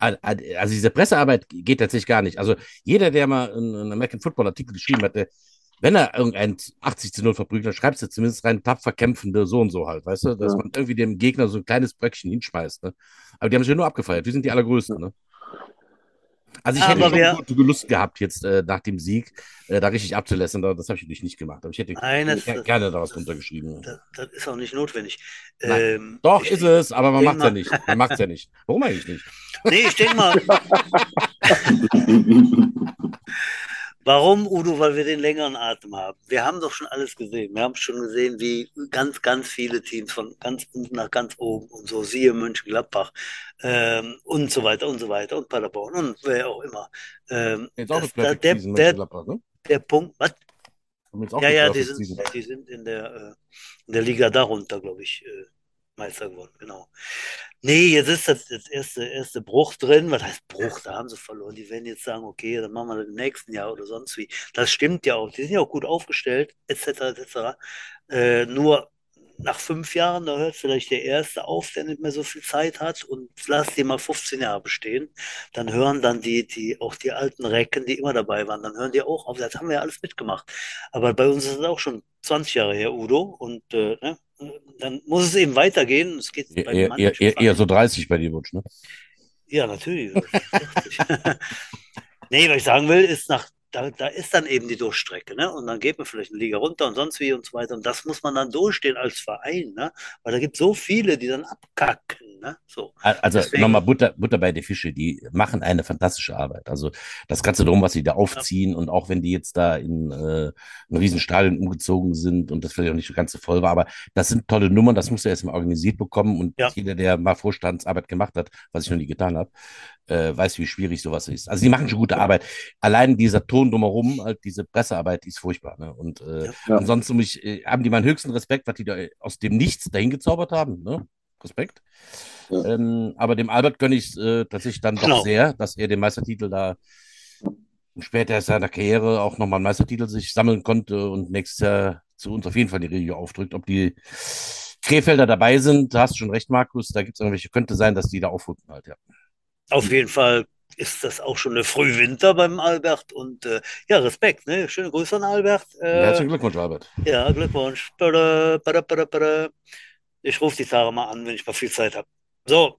Also also diese Pressearbeit geht tatsächlich gar nicht. Also jeder, der mal einen, American Football Artikel geschrieben hat, der, wenn er irgendein 80 zu 0 verprügelt, dann schreibt es zumindest rein tapfer kämpfende so und so halt, weißt du, dass Ja. man irgendwie dem Gegner so ein kleines Bröckchen hinschmeißt. Ne? Aber die haben sich ja nur abgefeiert. Wir sind die allergrößten. Ne? Also ich Aber hätte schon gute Lust gehabt jetzt äh, nach dem Sieg, äh, da richtig abzulässern. aber Das habe ich natürlich nicht gemacht. Aber ich hätte Nein, das- ger- gerne da was runtergeschrieben. Das, das ist auch nicht notwendig. Ähm, Doch, ist es, aber man macht es ja nicht. Man macht es ja nicht. Warum eigentlich nicht? Nee, ich denke mal, [LAUGHS] [LAUGHS] Warum, Udo? Weil wir den längeren Atem haben. Wir haben doch schon alles gesehen. Wir haben schon gesehen, wie ganz, ganz viele Teams von ganz unten nach ganz oben und so, siehe Mönchengladbach ähm, und so weiter und so weiter und Paderborn und wer auch immer. Ähm, Jetzt auch das, der, der, ne? der Punkt, was? Ja, ja, die sind, die sind in der, äh, in der Liga darunter, glaube ich, äh, Meister geworden, genau. Nee, jetzt ist das, das erste, erste Bruch drin. Was heißt Bruch? Da haben sie verloren. Die werden jetzt sagen, okay, dann machen wir das im nächsten Jahr oder sonst wie. Das stimmt ja auch. Die sind ja auch gut aufgestellt, etc., etc. Äh, nur nach fünf Jahren, da hört vielleicht der Erste auf, der nicht mehr so viel Zeit hat und lass die mal 15 Jahre bestehen. Dann hören dann die, die, auch die alten Recken, die immer dabei waren, dann hören die auch auf. Das haben wir ja alles mitgemacht. Aber bei uns ist es auch schon 20 Jahre her, Udo. Und äh, ne? Dann muss es eben weitergehen. Es geht bei Eher, eher, eher, so 30 bei dir, Butsch, ne? ja, natürlich. [LAUGHS] nee, was ich sagen will, ist nach da, da ist dann eben die Durchstrecke, ne? Und dann geht man vielleicht eine Liga runter und sonst wie und so weiter. Und das muss man dann durchstehen als Verein, ne? Weil da gibt es so viele, die dann abkacken, ne? So. Also nochmal Butter, Butter bei die Fische, die machen eine fantastische Arbeit. Also das Ganze drum, was sie da aufziehen und auch wenn die jetzt da in äh, ein Riesenstadion umgezogen sind und das vielleicht auch nicht ganz so voll war, aber das sind tolle Nummern, das muss er erst mal organisiert bekommen und Ja. jeder, der mal Vorstandsarbeit gemacht hat, was ich noch nie getan habe, äh, weiß, wie schwierig sowas ist. Also die machen schon gute Arbeit. Allein dieser Ton drumherum, halt diese Pressearbeit, die ist furchtbar. Ne? Und äh, Ja. Ansonsten muss ich, äh, haben die meinen höchsten Respekt, was die da aus dem Nichts dahin gezaubert haben. Ne? Respekt. Ja. Ähm, aber dem Albert gönne ich es äh, tatsächlich dann doch Genau. sehr, dass er den Meistertitel da später in seiner Karriere auch nochmal einen Meistertitel sich sammeln konnte und nächstes Jahr zu uns auf jeden Fall die Regio aufdrückt. Ob die Krefelder dabei sind, da hast du schon recht, Markus, da gibt es irgendwelche, könnte sein, dass die da aufrücken halt, ja. Auf jeden Fall ist das auch schon eine Frühwinter beim Albert und äh, ja, Respekt, ne? Schöne Grüße an Albert. Äh, Herzlichen Glückwunsch, Albert. ja, Glückwunsch. Bada, bada, bada, bada. Ich rufe die Sarah mal an, wenn ich mal viel Zeit habe. So,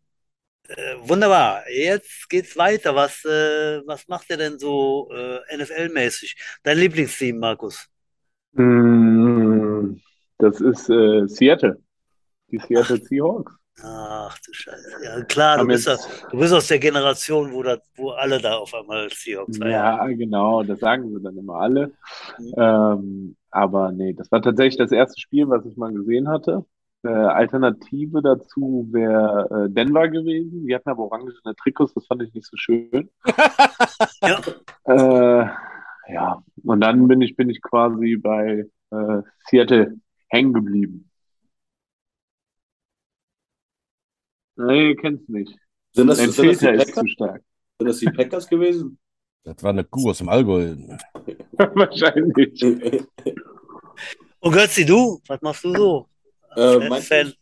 äh, wunderbar. Jetzt geht's weiter. Was, äh, was macht ihr denn so äh, NFL-mäßig? Dein Lieblingsteam, Markus? Mm, Das ist äh, Seattle. Die Seattle Seahawks. Ach du Scheiße. Ja, klar, du bist, jetzt, du bist aus der Generation, wo, das, wo alle da auf einmal Seahawks waren. ja, genau, das sagen sie dann immer alle. Mhm. Ähm, aber nee, das war tatsächlich das erste Spiel, was ich mal gesehen hatte. Äh, Alternative dazu wäre äh, Denver gewesen. Die hatten aber orangene Trikots, das fand ich nicht so schön. [LAUGHS] Ja. Äh, ja, und dann bin ich, bin ich quasi bei äh, Seattle hängen geblieben. Nee, ihr kennt's nicht. Sind das, Dein sind das, die, Filter ist Packers? zu stark. sind das die Packers gewesen? Das war eine Kuh aus dem Allgäu. [LAUGHS] Wahrscheinlich. Und Götzi, du? Was machst du so? Äh, Fan- mein, Fan.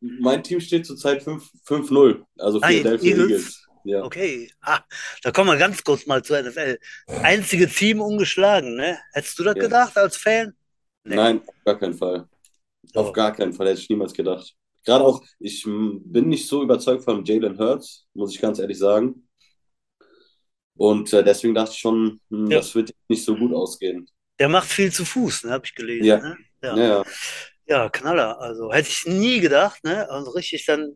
Team, mein Team steht zurzeit 5 5-0, also Philadelphia Eagles. Eagles. Ja. Okay, ah, da kommen wir ganz kurz mal zur NFL. Einzige Team ungeschlagen, ne? Hättest du das Ja. gedacht als Fan? Nee. Nein, auf gar keinen Fall. So. Auf gar keinen Fall, hätte ich niemals gedacht. Gerade auch, ich bin nicht so überzeugt von Jalen Hurts, muss ich ganz ehrlich sagen. Und äh, deswegen dachte ich schon, hm, Ja. das wird nicht so gut ausgehen. Der macht viel zu Fuß, ne? Habe ich gelesen. Ja. Ne? Ja, Ja. ja. ja, Knaller. Also hätte ich nie gedacht, ne? Also richtig dann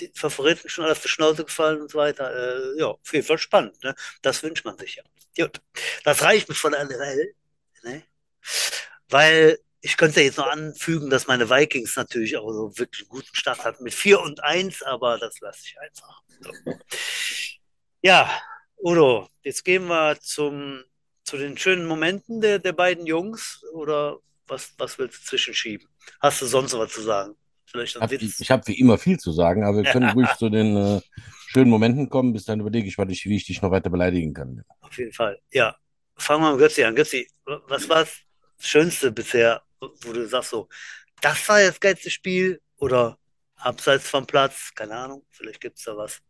die Favoriten schon auf die Schnauze gefallen und so weiter. Äh, ja, auf jeden Fall spannend, ne? Das wünscht man sich ja. Gut. Das reicht mir von der NFL, ne? Weil ich könnte jetzt noch anfügen, dass meine Vikings natürlich auch so wirklich einen guten Start hatten mit 4 und 1, aber das lasse ich einfach. So. Ja, Udo, jetzt gehen wir zum, zu den schönen Momenten der, der beiden Jungs oder was, was willst du zwischenschieben? Hast du sonst was zu sagen? Vielleicht Hab Witz? ich habe wie immer viel zu sagen, aber wir können [LAUGHS] ruhig zu den äh, schönen Momenten kommen. Bis dann überlege ich, ich, wie ich dich noch weiter beleidigen kann. Auf jeden Fall. Ja, fangen wir mit Götzi an. Götzi, was war das Schönste bisher, wo du sagst so, das war das geilste Spiel oder abseits vom Platz? Keine Ahnung, vielleicht gibt es da was.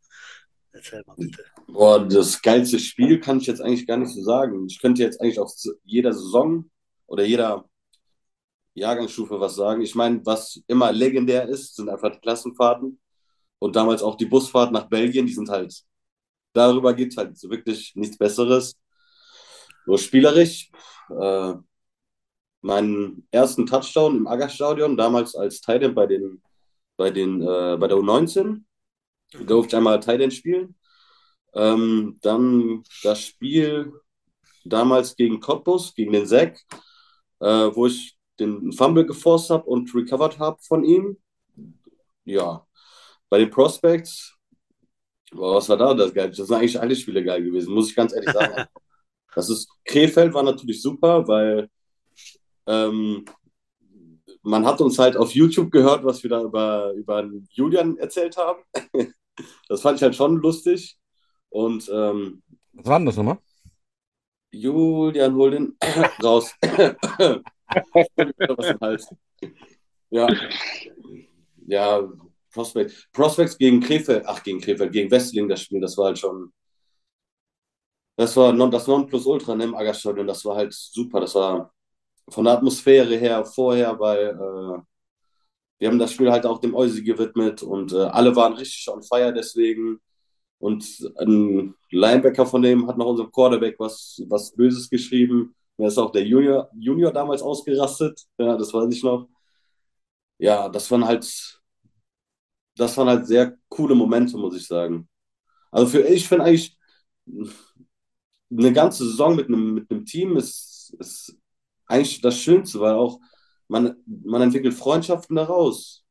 Erzähl mal bitte. Boah, das geilste Spiel kann ich jetzt eigentlich gar nicht so sagen. Ich könnte jetzt eigentlich auf jeder Saison oder jeder Jahrgangsstufe was sagen. Ich meine, was immer legendär ist, sind einfach die Klassenfahrten. Und damals auch die Busfahrt nach Belgien, die sind halt, darüber gibt es halt wirklich nichts Besseres. So spielerisch, äh, meinen ersten Touchdown im Aggerstadion, damals als Tight End bei den, bei den, äh, bei der U19, durfte ich einmal Tight End spielen. Ähm, dann das Spiel damals gegen Cottbus, gegen den Sack, äh, wo ich den Fumble geforst habe und recovered habe von ihm. Ja, bei den Prospects, boah, was war da das geil? Das sind eigentlich alle Spiele geil gewesen, muss ich ganz ehrlich sagen. [LAUGHS] Das ist, Krefeld war natürlich super, weil ähm, man hat uns halt auf YouTube gehört, was wir da über, über Julian erzählt haben. [LAUGHS] Das fand ich halt schon lustig. Und ähm, Was war denn das nochmal? Julian, hol den [COUGHS] raus. [COUGHS] Ja. Ja, Prospect. Prospects gegen Krefeld, ach, gegen Krefeld, gegen Westling das Spiel, das war halt schon. Das war non, das Nonplusultra ne, im Aggerstadion, das war halt super. Das war von der Atmosphäre her vorher, weil äh, wir haben das Spiel halt auch dem Eusi gewidmet und äh, alle waren richtig on fire deswegen. Und ein Linebacker von dem hat nach unserem Quarterback was, was Böses geschrieben. Da ist auch der Junior, Junior damals ausgerastet. Ja, das weiß ich noch. Ja, das waren halt, das waren halt sehr coole Momente, muss ich sagen. Also für ich finde eigentlich, eine ganze Saison mit einem, mit einem Team ist, ist eigentlich das Schönste, weil auch man, man entwickelt Freundschaften daraus.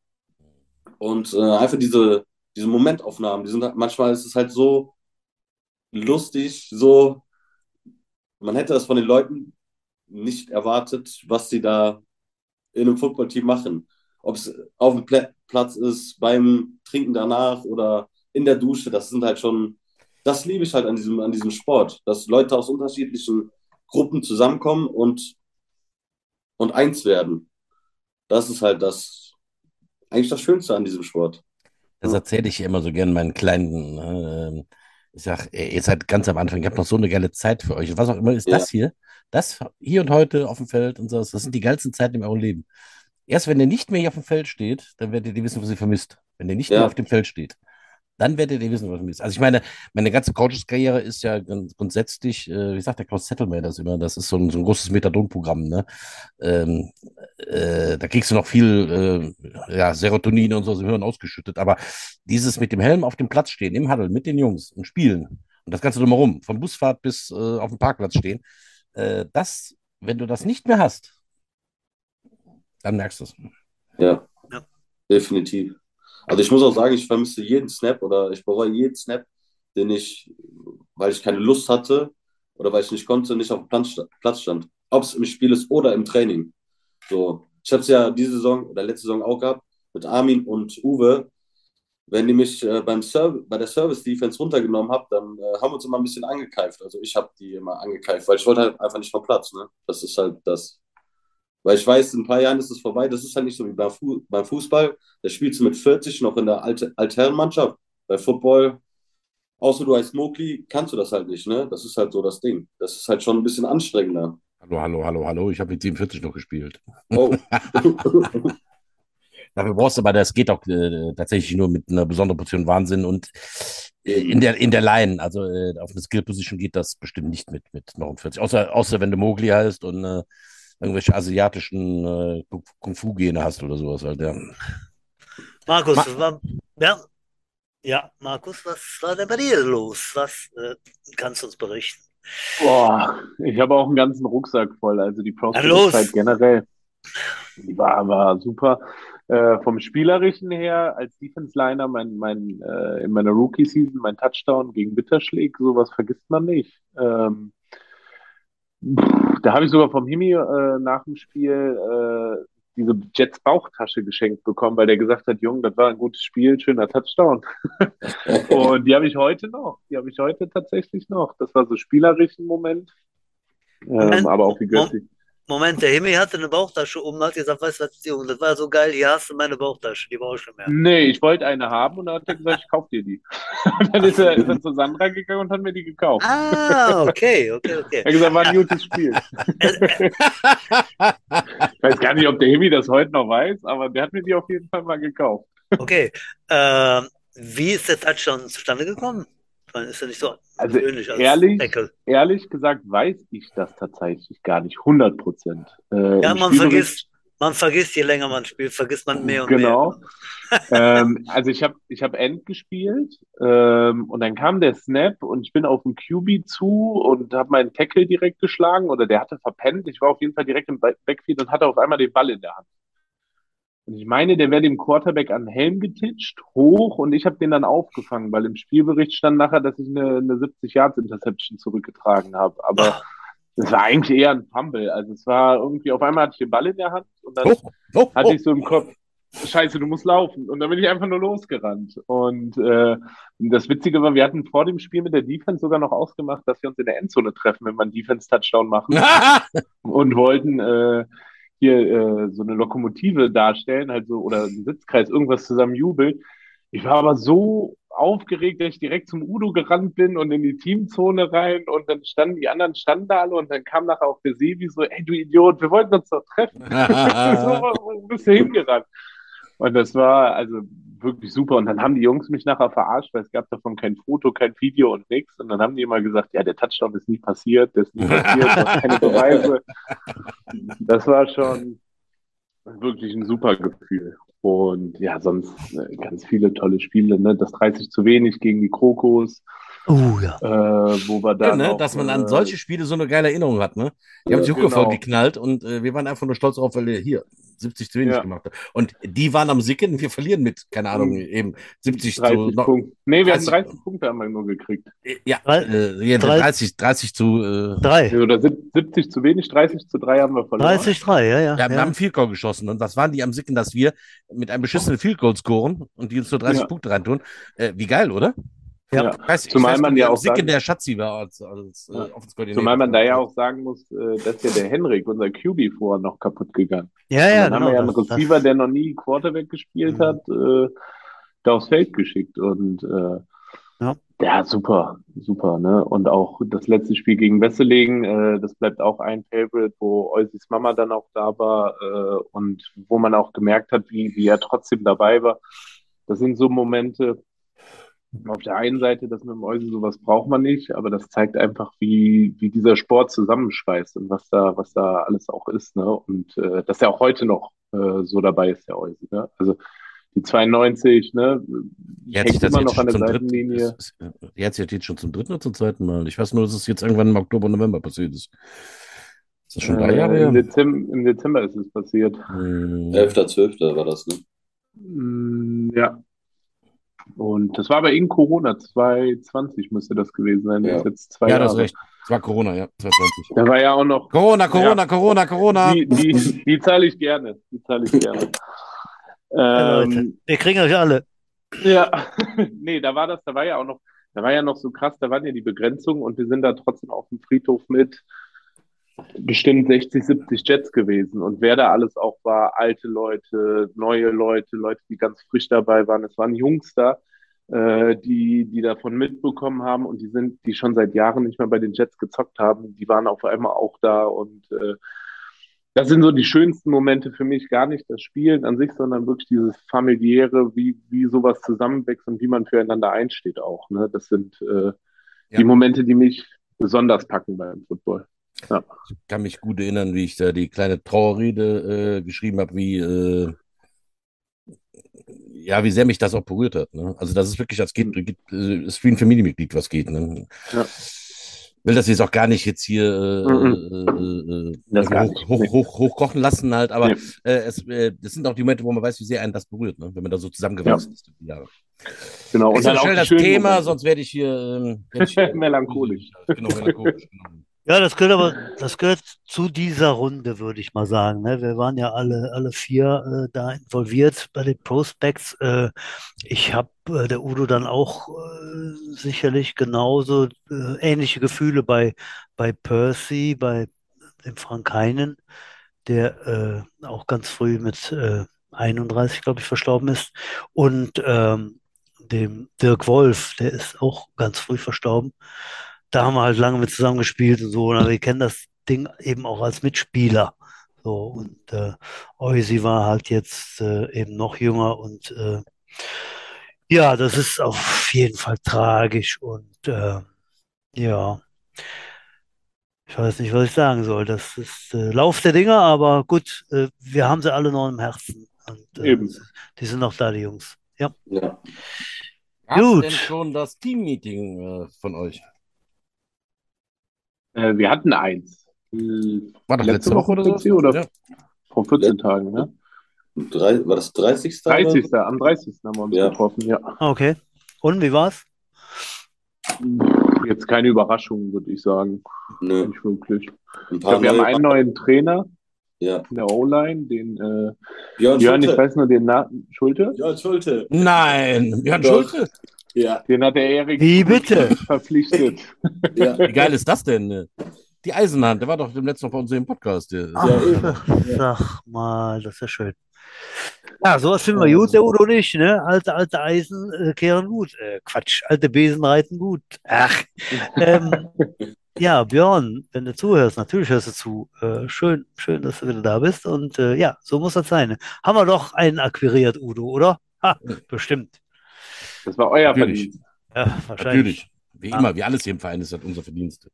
Und äh, einfach diese, diese Momentaufnahmen, die sind halt, manchmal ist es halt so lustig, so, man hätte das von den Leuten nicht erwartet, was sie da in einem Footballteam machen. Ob es auf dem Pla Platz ist, beim Trinken danach oder in der Dusche, das sind halt schon, das liebe ich halt an diesem, an diesem Sport, dass Leute aus unterschiedlichen Gruppen zusammenkommen und, und eins werden. Das ist halt das, eigentlich das Schönste an diesem Sport. Das erzähle ich immer so gern meinen Kleinen. Äh, ich sage, ihr seid ganz am Anfang, ihr habt noch so eine geile Zeit für euch. Was auch immer ist Ja. das hier, das hier und heute auf dem Feld und so, das sind die geilsten Zeiten in eurem Leben. Erst wenn ihr nicht mehr hier auf dem Feld steht, dann werdet ihr wissen, was ihr vermisst. Wenn ihr nicht Ja. mehr auf dem Feld steht, dann werdet ihr wissen, was ihr vermisst. Also ich meine, meine ganze Coaches-Karriere ist ja grundsätzlich, äh, wie sagt der Klaus Zettelmann das immer, das ist so ein, so ein großes Methadon-Programm, ne? Ähm, äh, da kriegst du noch viel äh, ja, Serotonin und so aus dem Hirn ausgeschüttet, aber dieses mit dem Helm auf dem Platz stehen, im Huddle, mit den Jungs und spielen und das Ganze drumherum, von Busfahrt bis äh, auf dem Parkplatz stehen, äh, das, wenn du das nicht mehr hast, dann merkst du es. Ja, Ja. definitiv. Also ich muss auch sagen, ich vermisse jeden Snap oder ich bereue jeden Snap, den ich, weil ich keine Lust hatte oder weil ich nicht konnte, nicht auf dem Platz sta- Platz stand. Ob es im Spiel ist oder im Training. So, ich habe es ja diese Saison oder letzte Saison auch gehabt mit Armin und Uwe. Wenn die mich äh, beim bei der Service Defense runtergenommen haben, dann äh, haben wir uns immer ein bisschen angekeift. Also ich habe die immer angekeift, weil ich wollte halt einfach nicht vom Platz. Ne? Das ist halt das. Weil ich weiß, in ein paar Jahren ist es vorbei. Das ist halt nicht so wie beim, Fu beim Fußball. Da spielst du mit 40 noch in der alte Altherrenmannschaft. Bei Football, außer du heißt Mokli, kannst du das halt nicht. Ne? Das ist halt so das Ding. Das ist halt schon ein bisschen anstrengender. Hallo, hallo, hallo, hallo, ich habe mit 47 noch gespielt. Oh. [LAUGHS] Dafür brauchst du aber, das geht auch äh, tatsächlich nur mit einer besonderen Portion Wahnsinn und äh, in der, in der Line, also äh, auf eine Skill-Position geht das bestimmt nicht mit, mit 49. Außer, außer wenn du Mowgli heißt und äh, irgendwelche asiatischen äh, Kung-Fu-Gene hast oder sowas halt, ja. Markus, Ma- was war, ja, ja, Markus, was war denn bei dir los? Was äh, kannst du uns berichten? Boah, ich habe auch einen ganzen Rucksack voll. Also die. Prospect-Zeit generell, die war, war super. Äh, vom Spielerischen her, als Defense-Liner, mein, mein, äh, in meiner Rookie-Season, mein Touchdown gegen Bitterschläg, sowas vergisst man nicht. Ähm, da habe ich sogar vom Himi äh, nach dem Spiel äh, diese Jets Bauchtasche geschenkt bekommen, weil der gesagt hat, Junge, das war ein gutes Spiel, schöner Touchdown. [LAUGHS] Und die habe ich heute noch. Die habe ich heute tatsächlich noch. Das war so spielerisch ein Moment. Ähm, aber auch wie göttlich. Moment, der Himmel hatte eine Bauchtasche um und hat gesagt, weißt du was, Junge, das war so geil, hier hast du meine Bauchtasche, die brauche ich nicht mehr. Nee, ich wollte eine haben und dann hat er gesagt, ich kauf dir die. [LAUGHS] Und dann ist er, ist er zu Sandra gegangen und hat mir die gekauft. Ah, okay, [LAUGHS] okay, okay. Er hat gesagt, war ein gutes Spiel. [LAUGHS] Ich weiß gar nicht, ob der Hemi das heute noch weiß, aber der hat mir die auf jeden Fall mal gekauft. Okay, ähm, wie ist der Touchdown zustande gekommen? Meine, ist ja nicht so Also gewöhnlich als ehrlich, ehrlich gesagt weiß ich das tatsächlich gar nicht 100 Prozent. Äh, Ja, man vergisst, man vergisst, je länger man spielt, vergisst man mehr und Genau. mehr. [LAUGHS] ähm, also ich habe ich hab End gespielt ähm, und dann kam der Snap und ich bin auf den QB zu und habe meinen Tackle direkt geschlagen oder der hatte verpennt. Ich war auf jeden Fall direkt im Back- Backfield und hatte auf einmal den Ball in der Hand. Ich meine, der wäre dem Quarterback an den Helm getitscht, hoch und ich habe den dann aufgefangen, weil im Spielbericht stand nachher, dass ich eine, eine 70-Yards-Interception zurückgetragen habe. Aber es war eigentlich eher ein Fumble. Also es war irgendwie, auf einmal hatte ich den Ball in der Hand und dann Oh, oh, hatte oh. ich so im Kopf, Scheiße, du musst laufen. Und dann bin ich einfach nur losgerannt. Und äh, das Witzige war, wir hatten vor dem Spiel mit der Defense sogar noch ausgemacht, dass wir uns in der Endzone treffen, wenn wir einen Defense-Touchdown machen. [LAUGHS] Und wollten äh, hier äh, so eine Lokomotive darstellen, halt so, oder einen Sitzkreis, irgendwas zusammen jubeln. Ich war aber so aufgeregt, dass ich direkt zum Udo gerannt bin und in die Teamzone rein und dann standen die anderen standen da alle und dann kam nachher auch der Sebi so, ey du Idiot, wir wollten uns doch treffen. [LAUGHS] so, wo bist du hingerannt? Und das war also wirklich super. Und dann haben die Jungs mich nachher verarscht, weil es gab davon kein Foto, kein Video und nichts. Und dann haben die immer gesagt, ja, der Touchdown ist nie passiert, der ist nie passiert, [LAUGHS] keine Beweise. Das war schon wirklich ein super Gefühl. Und ja, sonst äh, ganz viele tolle Spiele. Ne? Das 30 zu wenig gegen die Krokos, Oh ja. äh, wo wir Ja, dann ne? auch, Dass man an äh, solche Spiele so eine geile Erinnerung hat, ne? Die haben sich genau. Hucke voll geknallt und äh, wir waren einfach nur stolz darauf, weil der hier 70 zu wenig Ja. gemacht hat. Und die waren am Sicken, wir verlieren mit, keine Ahnung, Mhm. eben 70 zu 30 noch, Punkte. Nee, wir hatten 30 30 Punkte haben wir nur gekriegt. ja, äh, ja, drei- 30, 30 zu äh, Drei. Oder sieb- 70 zu wenig, 30 zu 3 haben wir verloren. 30, 3, ja, ja. Ja, wir ja. haben Field Goal geschossen und was waren die am Sicken, dass wir mit einem beschissenen Field Goal scoren und die uns nur 30 Ja. Punkte reintun. Äh, wie geil, oder? Ja. Ja. Ich weiß, Zumal ich weiß, man ja auch sagen- der Schatzi war als, als äh, Ja. Offenskoordinator. Zumal man da ja auch sagen muss, äh, dass ja der Henrik, unser QB, vorher noch kaputt gegangen. Ja, Und ja, dann haben wir ja einen genau. Das- Receiver, der noch nie Quarterback gespielt Mhm. hat, äh, da aufs Feld geschickt. Und äh, Ja. ja, super, super. Ne? Und auch das letzte Spiel gegen Wesseling, äh, das bleibt auch ein Favorite, wo Eusis Mama dann auch da war äh, und wo man auch gemerkt hat, wie, wie er trotzdem dabei war. Das sind so Momente, auf der einen Seite, das mit dem Eusi, sowas braucht man nicht, aber das zeigt einfach, wie, wie dieser Sport zusammenschweißt und was da, was da alles auch ist, ne? Und äh, dass er auch heute noch äh, so dabei ist, der Eusi, ne? Also die 92, ne? Sich Hängt das immer noch an der Seitenlinie. die hat sich jetzt schon zum dritten oder zum zweiten Mal. Ich weiß nur, dass es jetzt irgendwann im Oktober, November passiert ist. Ist das schon drei Äh, Jahre im, her? Dezember, Im Dezember ist es passiert. Hm, 11.12. war das, ne? Mm, Ja. Und das war aber in Corona, 2020 müsste das gewesen sein. Das Ja. ist jetzt zwei ja, Jahre. recht. Es war Corona, ja, 2020. Da war ja auch noch Corona, Corona, Corona, Corona. Die, die, die zahle ich gerne. Die zahle ich gerne. [LAUGHS] Ja, Leute, Ähm, wir kriegen euch alle. ja, [LAUGHS] nee, da war das, da war ja auch noch, da war ja noch so krass, da waren ja die Begrenzungen und wir sind da trotzdem auf dem Friedhof mit bestimmt 60, 70 Jets gewesen. Und wer da alles auch war, alte Leute, neue Leute, Leute, die ganz frisch dabei waren. Es waren Jungs da, äh, die, die davon mitbekommen haben und die sind, die schon seit Jahren nicht mehr bei den Jets gezockt haben, die waren auf einmal auch da und äh, das sind so die schönsten Momente für mich, gar nicht das Spielen an sich, sondern wirklich dieses familiäre, wie, wie sowas zusammenwächst und wie man füreinander einsteht auch. Ne? Das sind äh, Ja. die Momente, die mich besonders packen beim Football. Ja. Ich kann mich gut erinnern, wie ich da die kleine Trauerrede äh, geschrieben habe, wie, äh, ja, wie sehr mich das auch berührt hat. Ne? Also, das ist wirklich, das geht, geht äh, ist wie ein Familienmitglied, was geht. Ne? Ja. Will das jetzt auch gar nicht jetzt hier äh, Mhm. äh, äh, hoch, hoch, hoch, hochkochen lassen halt, aber Nee. es, das sind auch die Momente, wo man weiß, wie sehr einen das berührt, ne? wenn man da so zusammengewachsen ist. über die Jahre. Genau. Und Wechsel dann auch schnell das Thema, Momente. sonst werde ich hier, ähm, werd ich hier [LAUGHS] Melancholisch. Genau, melancholisch. Genau. Ja, das gehört aber, das gehört zu dieser Runde, würde ich mal sagen. Ne? Wir waren ja alle, alle vier äh, da involviert bei den Prospects. Äh, ich habe äh, der Udo dann auch äh, sicherlich genauso äh, ähnliche Gefühle bei, bei Percy, bei dem Frank Heinen, der äh, auch ganz früh mit äh, 31, glaube ich, verstorben ist. Und ähm, dem Dirk Wolf, der ist auch ganz früh verstorben da haben wir halt lange mit zusammengespielt und so. Und wir kennen das Ding eben auch als Mitspieler. So, und äh, Eusi war halt jetzt äh, eben noch jünger und äh, ja, das ist auf jeden Fall tragisch und äh, ja, ich weiß nicht, was ich sagen soll. Das ist äh, Lauf der Dinge, aber gut, äh, wir haben sie alle noch im Herzen. Und, äh, Eben. Die sind noch da, die Jungs. Ja. Ja. Gab's Gut. denn schon das Teammeeting äh, von euch? Äh, wir hatten eins. War doch letzte, Letzte Woche oder so? Oder? Ja. Vor 14 Tagen, ne? Drei, war das 30. oder so? 30. Am 30. haben wir uns Ja. getroffen, ja. Okay. Und wie war's? Jetzt keine Überraschung, würde ich sagen. Nö. Nicht wirklich. Ein Ich paar glaube, wir haben einen neuen Trainer Ja. in der O-Line, den äh, Björn Björn, ich Schulte. weiß nur den Namen, Schulte. Björn Schulte. Nein, Björn Doch. Schulte. Ja, Den hat der Erik Wie bitte? [LAUGHS] verpflichtet. [LAUGHS] ja. Wie geil ist das denn? Die Eisenhand, der war doch dem letzten Mal bei uns im Podcast. Ach, sag mal, das ist ja schön. Ja, sowas finden wir gut, der Udo nicht, ne? Alte, alte Eisen äh, kehren gut. Äh, Quatsch, alte Besen reiten gut. Ach, [LAUGHS] ähm, Ja, Björn, wenn du zuhörst, natürlich hörst du zu. Äh, schön, schön, dass du wieder da bist. Und äh, ja, so muss das sein. Haben wir doch einen akquiriert, Udo, oder? Ha, bestimmt. Das war euer Natürlich. Verdienst. Ja, wahrscheinlich. Natürlich. Wie Ah. immer, wie alles hier im Verein ist das unser Verdienst.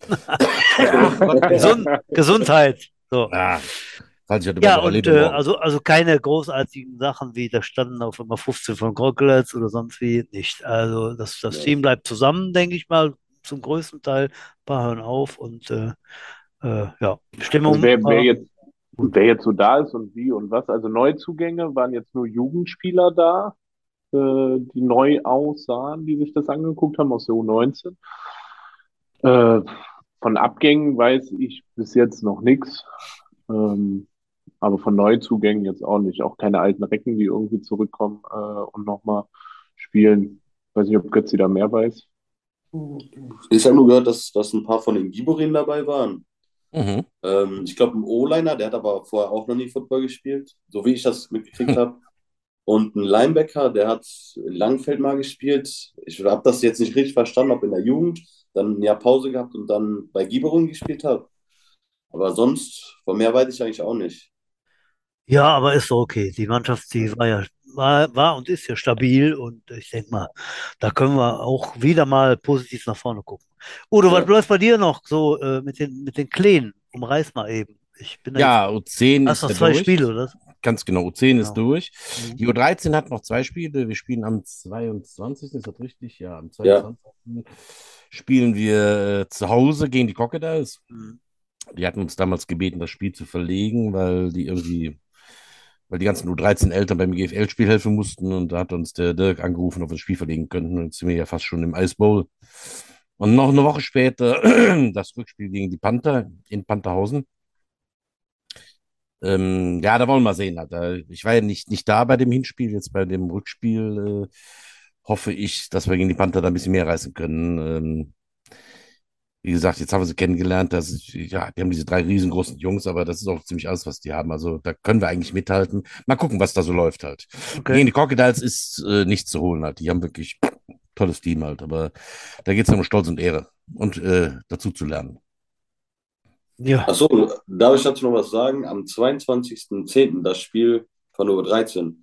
[LAUGHS] Gesund, Gesundheit. So. Ah, falls ich das Ja, überhaupt und äh, also, also keine großartigen Sachen wie da standen auf einmal 15 von Crocodiles oder sonst wie nicht. Also das, das Ja. Team bleibt zusammen, denke ich mal, zum größten Teil. Ein paar hören auf und äh, äh, ja, Stimmung. Also wer, wer war- jetzt, wer jetzt so da ist und wie und was. Also Neuzugänge waren jetzt nur Jugendspieler da, äh, die neu aussahen, die sich das angeguckt haben aus der U19. Äh, von Abgängen weiß ich bis jetzt noch nichts. Ähm, aber von Neuzugängen jetzt auch nicht. Auch keine alten Recken, die irgendwie zurückkommen äh, und nochmal spielen. Weiß nicht, ob Götzi da mehr weiß. Ich habe nur gehört, dass, dass ein paar von den Giborin dabei waren. Mhm. Ähm, ich glaube, ein O-Liner, der hat aber vorher auch noch nie Football gespielt, so wie ich das mitgekriegt [LAUGHS] habe. Und ein Linebacker, der hat in Langfeld mal gespielt. Ich habe das jetzt nicht richtig verstanden, ob in der Jugend, dann ein Jahr Pause gehabt und dann bei Giborin gespielt hat. Aber sonst, von mehr weiß ich eigentlich auch nicht. Ja, aber ist doch okay. Die Mannschaft, die war ja, war, war und ist ja stabil und ich denke mal, da können wir auch wieder mal positiv nach vorne gucken. Udo, Ja. was läuft bei dir noch so äh, mit den, mit den Kleinen? Umreiß mal eben. Ich bin da Ja, U10 jetzt, ist hast noch ja zwei durch. Spiele, oder? Ganz genau, U10 ist Genau. durch. Mhm. Die U13 hat noch zwei Spiele. Wir spielen am 22. Ist das richtig? Ja, am Ja. 22. spielen wir äh, zu Hause gegen die Crocodiles. Mhm. Die hatten uns damals gebeten, das Spiel zu verlegen, weil die irgendwie, weil die ganzen U13-Eltern beim GFL-Spiel helfen mussten. Und da hat uns der Dirk angerufen, ob wir das Spiel verlegen könnten. Und jetzt sind wir ja fast schon im Ice Bowl. Und noch eine Woche später [CLEARS THROAT] das Rückspiel gegen die Panther in Pantherhausen. Ähm, ja, da wollen wir mal sehen. Ich war ja nicht, nicht da bei dem Hinspiel, jetzt bei dem Rückspiel äh, hoffe ich, dass wir gegen die Panther da ein bisschen mehr reißen können. Ähm, wie gesagt, jetzt haben wir sie kennengelernt. Das ist, ja, die haben diese drei riesengroßen Jungs, aber das ist auch ziemlich alles, was die haben. Also da können wir eigentlich mithalten. Mal gucken, was da so läuft halt. Okay. Gegen die Crocodiles ist äh, nichts zu holen halt. Die haben wirklich tolles Team halt. Aber da geht es um Stolz und Ehre und äh, dazu zu lernen. Ja. Achso, darf ich dazu noch was sagen? Am 22.10. das Spiel von der U13.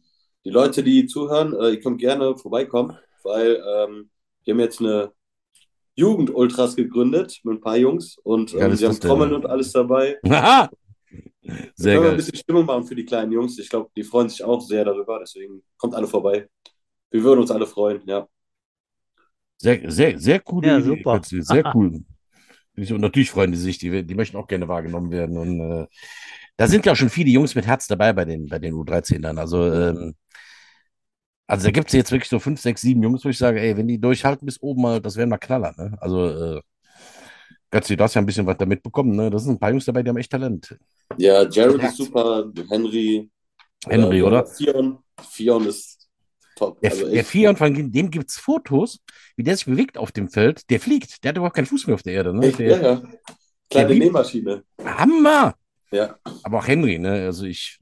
Die Leute, die zuhören, äh, ihr könnt gerne vorbeikommen, weil ähm, wir haben jetzt eine Jugend-Ultras gegründet mit ein paar Jungs und ähm, sie haben? Trommeln und alles dabei. [LAUGHS] Wir Sehr können wir ein bisschen Stimmung machen für die kleinen Jungs. Ich glaube, die freuen sich auch sehr darüber, deswegen kommt alle vorbei. Wir würden uns alle freuen, ja. Sehr, sehr, sehr coole Ja, Idee, super. Sehr cool. [LAUGHS] Und natürlich freuen die sich, die, die möchten auch gerne wahrgenommen werden. Und äh, da sind ja schon viele Jungs mit Herz dabei bei den, bei den U13ern. Also, ähm, also da gibt es jetzt wirklich so fünf, sechs, sieben Jungs, wo ich sage, ey, wenn die durchhalten bis oben mal, das wären mal Knaller, ne? Also, äh, Götzi, du hast ja ein bisschen was da mitbekommen, ne? Das sind ein paar Jungs dabei, die haben echt Talent. Ja, Jared Ja. ist super, Henry. Henry, äh, oder? Fion. Fion ist top. Der, Also der echt Fion, von dem gibt es Fotos, wie der sich bewegt auf dem Feld. Der fliegt. Der hat überhaupt keinen Fuß mehr auf der Erde, ne? Echt, Der, ja, ja. Kleine Nähmaschine. Hammer! Ja. Aber auch Henry, ne? Also ich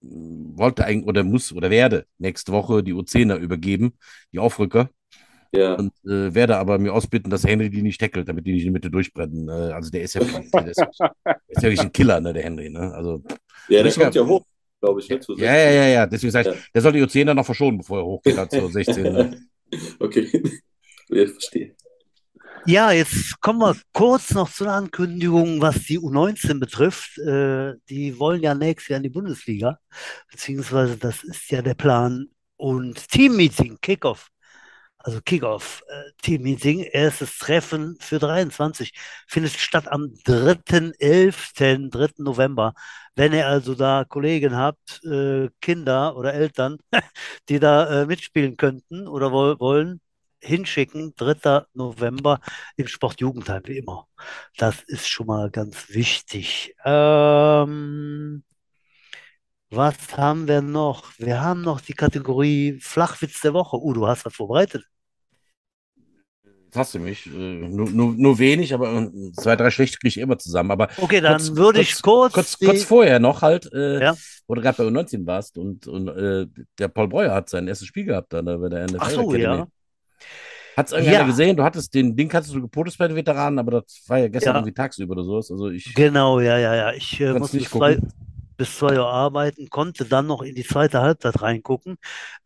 mh, wollte eigentlich oder muss oder werde nächste Woche die U10er übergeben, die Aufrücker, Ja. und äh, werde aber mir ausbitten, dass Henry die nicht tackelt, damit die nicht in die Mitte durchbrennen. Äh, also der ist ja, der ist, der ist ja wirklich ein Killer, ne, der Henry, ne? Also, Ja, der kommt ja hoch, glaube ich, ne? Zu ja, ja, ja, ja. Deswegen sage ich, Ja. der soll die U10er noch verschonen, bevor er hochgeht, halt so 16. Ne? Okay. Ich verstehe. Ja, jetzt kommen wir kurz noch zu einer Ankündigung, was die U19 betrifft. Äh, die wollen ja nächstes Jahr in die Bundesliga, beziehungsweise das ist ja der Plan. Und Teammeeting, Kickoff, also Kickoff, äh, Teammeeting, erstes Treffen für 23, findet statt am 3.11., 3. November. Wenn ihr also da Kollegen habt, äh, Kinder oder Eltern, [LAUGHS] die da äh, mitspielen könnten oder woll wollen, hinschicken, 3. November im Sportjugendheim, wie immer. Das ist schon mal ganz wichtig. Ähm, was haben wir noch? Wir haben noch die Kategorie Flachwitz der Woche. Uh, du hast was vorbereitet. Hast du mich. Äh, nur, nur, nur wenig, aber äh, zwei, drei schlechte kriege ich immer zusammen. Aber Okay, dann kurz, würde ich kurz, kurz, die, kurz vorher noch halt, äh, Ja. wo du gerade bei U19 warst und, und äh, der Paul Breuer hat sein erstes Spiel gehabt da ne, bei der NFL Ach so, ja. Hat es irgendeiner Ja. gesehen? Du hattest den Ding, hattest du gepostet bei den Veteranen, aber das war ja gestern Ja. irgendwie tagsüber oder sowas. Also ich Genau, ja, ja, ja. Ich äh, musste nicht gucken. Bis zwei Uhr arbeiten, konnte dann noch in die zweite Halbzeit reingucken.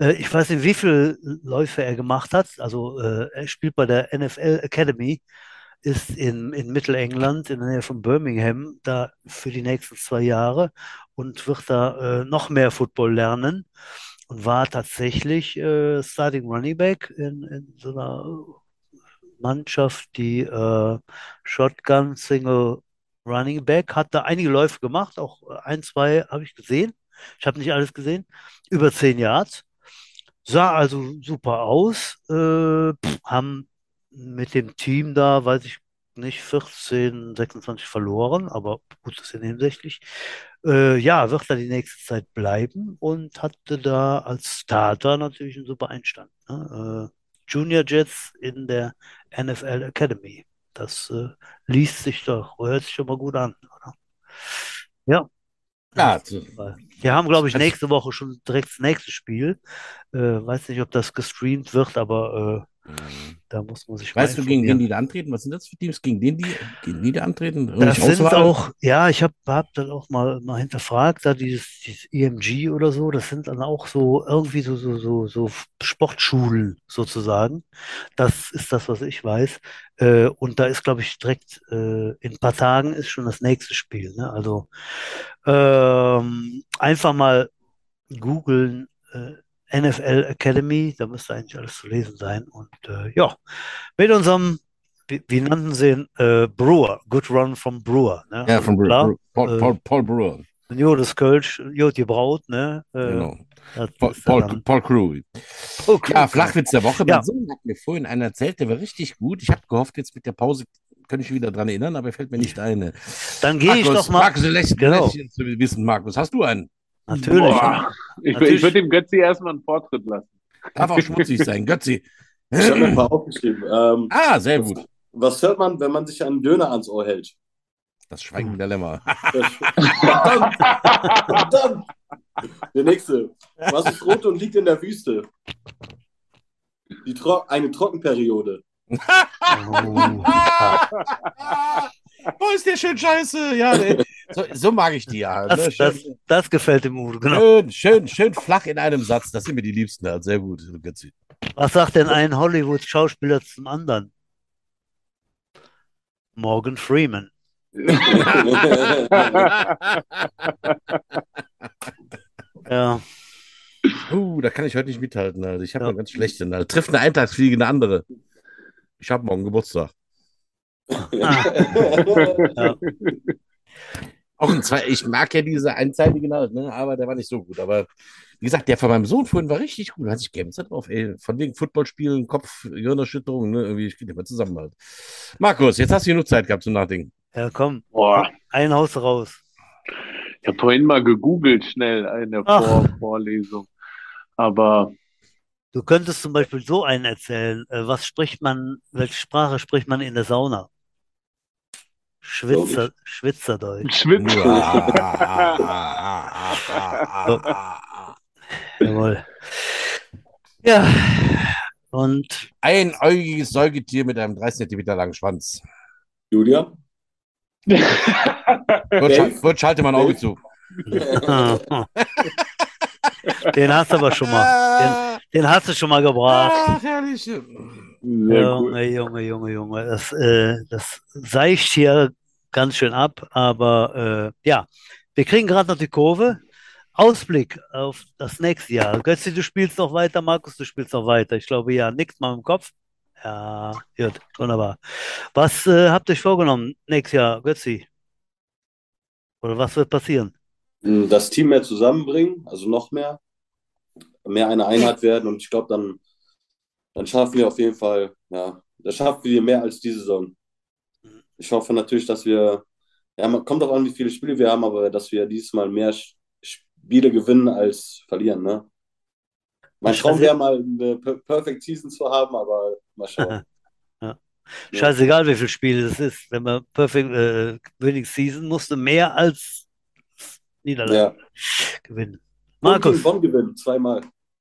Äh, ich weiß nicht, wie viele Läufe er gemacht hat. Also äh, er spielt bei der NFL Academy, ist in, in Mittelengland in der Nähe von Birmingham da für die nächsten zwei Jahre und wird da äh, noch mehr Football lernen und war tatsächlich äh, Starting Running Back in, in so einer Mannschaft, die äh, Shotgun Single Running Back, hat da einige Läufe gemacht, auch äh, ein, zwei habe ich gesehen. Ich habe nicht alles gesehen. Über zehn Yards. Sah also super aus. Äh, haben mit dem Team da, weiß ich nicht, 14, 26 verloren, aber gut, das ist ja nebensächlich. Äh, ja, wird er die nächste Zeit bleiben und hatte da als Starter natürlich einen super Einstand. Ne? Äh, Junior Jets in der NFL Academy. Das äh, liest sich doch, hört sich schon mal gut an, oder? Ja. Ja, Wir haben, glaube ich, Also- nächste Woche schon direkt das nächste Spiel. Äh, weiß nicht, ob das gestreamt wird, aber äh, da muss man sich Weißt du, gegen wen die da antreten? Was sind das für Teams? Gegen den, die, gegen die da antreten? Das sind Auswahl? auch, ja, ich habe hab dann auch mal, mal hinterfragt, da dieses, dieses EMG oder so, das sind dann auch so irgendwie so, so, so, so Sportschulen sozusagen. Das ist das, was ich weiß. Äh, und da ist, glaube ich, direkt äh, in ein paar Tagen ist schon das nächste Spiel. Ne? Also ähm, einfach mal googeln, äh, NFL Academy, da müsste eigentlich alles zu lesen sein. Und äh, ja, mit unserem, wie, wie nannten sie ihn, äh, Brewer, Good Run vom Brewer. Ne? Ja, von Brewer. Paul, äh, Paul, Paul Brewer. Kölsch, gebraut, ne? Äh, Genau. das Paul, ist ja Paul, dann- Paul Crew. Oh, Ja, cool. Flachwitz der Woche. Ja. Mein Sohn hat mir vorhin einer erzählt, der war richtig gut. Ich habe gehofft, jetzt mit der Pause könnte ich mich wieder dran erinnern, aber er fällt mir nicht ein. Dann gehe ich doch mal. Markus, lässt Genau. lässt zu wissen, Markus, hast du einen? Natürlich. Boah. Ich, Natürlich. ich würde dem Götzi erstmal einen Vortritt lassen. Darf auch schmutzig sein. Götzi. Ich habe mir ein paar aufgeschrieben. Ähm, Ah, sehr gut. was hört man, wenn man sich einen Döner ans Ohr hält? Das Schweigen der Lämmer. Verdammt! Verdammt! Der nächste. Was ist rot und liegt in der Wüste? Die Tro eine Trockenperiode. Oh. [LAUGHS] [LAUGHS] oh, ist der schön scheiße. Ja, so, so mag ich die ja. halt, Das, Ne? das, das gefällt dem Udo, genau. schön, schön, schön flach in einem Satz. Das sind mir die Liebsten halt. Sehr gut. Was sagt denn ein Hollywood-Schauspieler zum anderen? Morgan Freeman. [LAUGHS] Ja, Uh, da kann ich heute nicht mithalten. Also ich habe Ja. eine ganz schlechte. Also, trifft eine Eintagsfliege eine andere. Ich habe morgen Geburtstag. Ja. Auch ein zwei, ich mag ja diese einzeitigen halt, ne? aber der war nicht so gut. Aber wie gesagt, der von meinem Sohn vorhin war richtig gut. Da hatte ich Gänse drauf, ey. Von wegen Footballspielen, Kopf, Gehirnerschütterung, ne? Irgendwie, ich geht immer zusammen halt. Markus, jetzt hast du genug Zeit gehabt zum Nachdenken. ja, komm, Boah, ein Haus raus. ich habe vorhin mal gegoogelt schnell in der Ach. Vor Vorlesung. Aber Du könntest zum Beispiel so einen erzählen. Äh, Was spricht man, welche Sprache spricht man in der Sauna? Schwitzer, Schwitzerdeutsch. Schwitze. [LAUGHS] Jawohl. Ja, und Einäugiges Säugetier mit einem 30 cm langen Schwanz. Julian? Gut, [LAUGHS] schal- gut, schalte mal ein Auge zu. [LAUGHS] den hast du aber schon mal. Den, den hast du schon mal gebracht. Ach, herrlich. Sehr cool. Junge, Junge, Junge, Junge. Das, äh, das seicht hier ganz schön ab, aber äh, ja, wir kriegen gerade noch die Kurve. Ausblick auf das nächste Jahr. Götzi, du spielst noch weiter, Markus, du spielst noch weiter. Ich glaube, ja, nickt mal im Kopf. Ja, gut, wunderbar. Was äh, habt ihr euch vorgenommen nächstes Jahr, Götzi? Oder was wird passieren? Das Team mehr zusammenbringen, also noch mehr. Mehr eine Einheit werden und ich glaube, dann, dann schaffen wir auf jeden Fall, ja, das schaffen wir mehr als diese Saison. Ich hoffe natürlich, dass wir, ja, man kommt auch an, wie viele Spiele wir haben, aber dass wir diesmal mehr Spiele gewinnen als verlieren, ne? Mein Traum weiß- wäre mal eine Per- Perfect Season zu haben, aber mal schauen. [LAUGHS] Ja. Scheißegal, wie viele Spiele das ist. Wenn man Perfect äh, Winning Season musste mehr als Niederlage Ja. gewinnen. Und Markus. Bonn gewinnen, zweimal.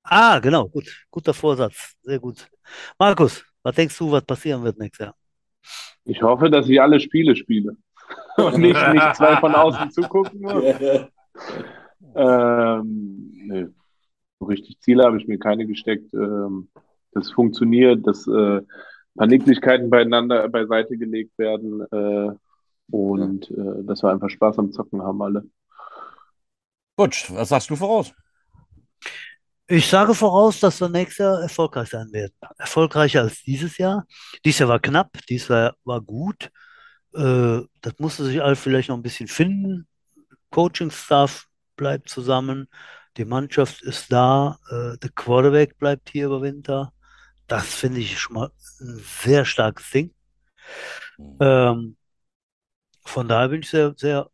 Ah, genau, gut. Guter Vorsatz. Sehr gut. Markus, Was denkst du, was passieren wird nächstes Jahr? Ich hoffe, dass ich alle Spiele spiele [LAUGHS] und nicht, nicht zwei von außen zugucken muss. [LAUGHS] Ähm, nee. So richtig Ziele habe ich mir keine gesteckt. Ähm, das funktioniert, dass äh, ein paar Nicklichkeiten beieinander beiseite gelegt werden äh, und äh, dass wir einfach Spaß am Zocken haben alle. Gut, was sagst du voraus? Ich sage voraus, dass wir nächstes Jahr erfolgreich sein werden. Erfolgreicher als dieses Jahr. Dieses Jahr war knapp, dieses Jahr war gut. Äh, das musste sich alle vielleicht noch ein bisschen finden. Coaching-Staff bleibt zusammen, die Mannschaft ist da, äh, der Quarterback bleibt hier über Winter. Das finde ich schon mal ein sehr starkes Ding. Ähm, von daher bin ich sehr, sehr,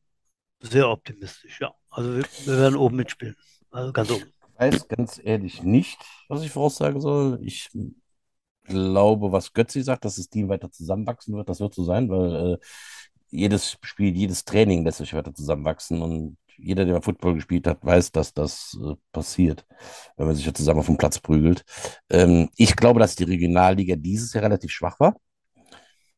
sehr optimistisch. Ja, also wir, wir werden oben mitspielen. Also ganz oben. Weiß ganz ehrlich nicht, was ich voraussagen soll. Ich glaube, was Götzi sagt, dass das Team weiter zusammenwachsen wird, das wird so sein, weil äh, jedes Spiel, jedes Training lässt sich weiter zusammenwachsen und jeder, der mal Football gespielt hat, weiß, dass das äh, passiert, wenn man sich ja zusammen auf dem Platz prügelt. Ähm, ich glaube, dass die Regionalliga dieses Jahr relativ schwach war.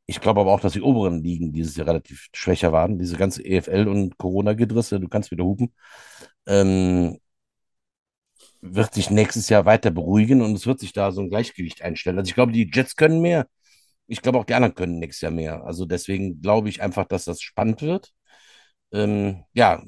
Ich glaube aber auch, dass die oberen Ligen dieses Jahr relativ schwächer waren. Diese ganze EFL und Corona-Gedrisse, du kannst wieder hupen, ähm, wird sich nächstes Jahr weiter beruhigen und es wird sich da so ein Gleichgewicht einstellen. Also ich glaube, die Jets können mehr. Ich glaube auch die anderen können nächstes Jahr mehr. Also deswegen glaube ich einfach, dass das spannend wird. Ähm, ja,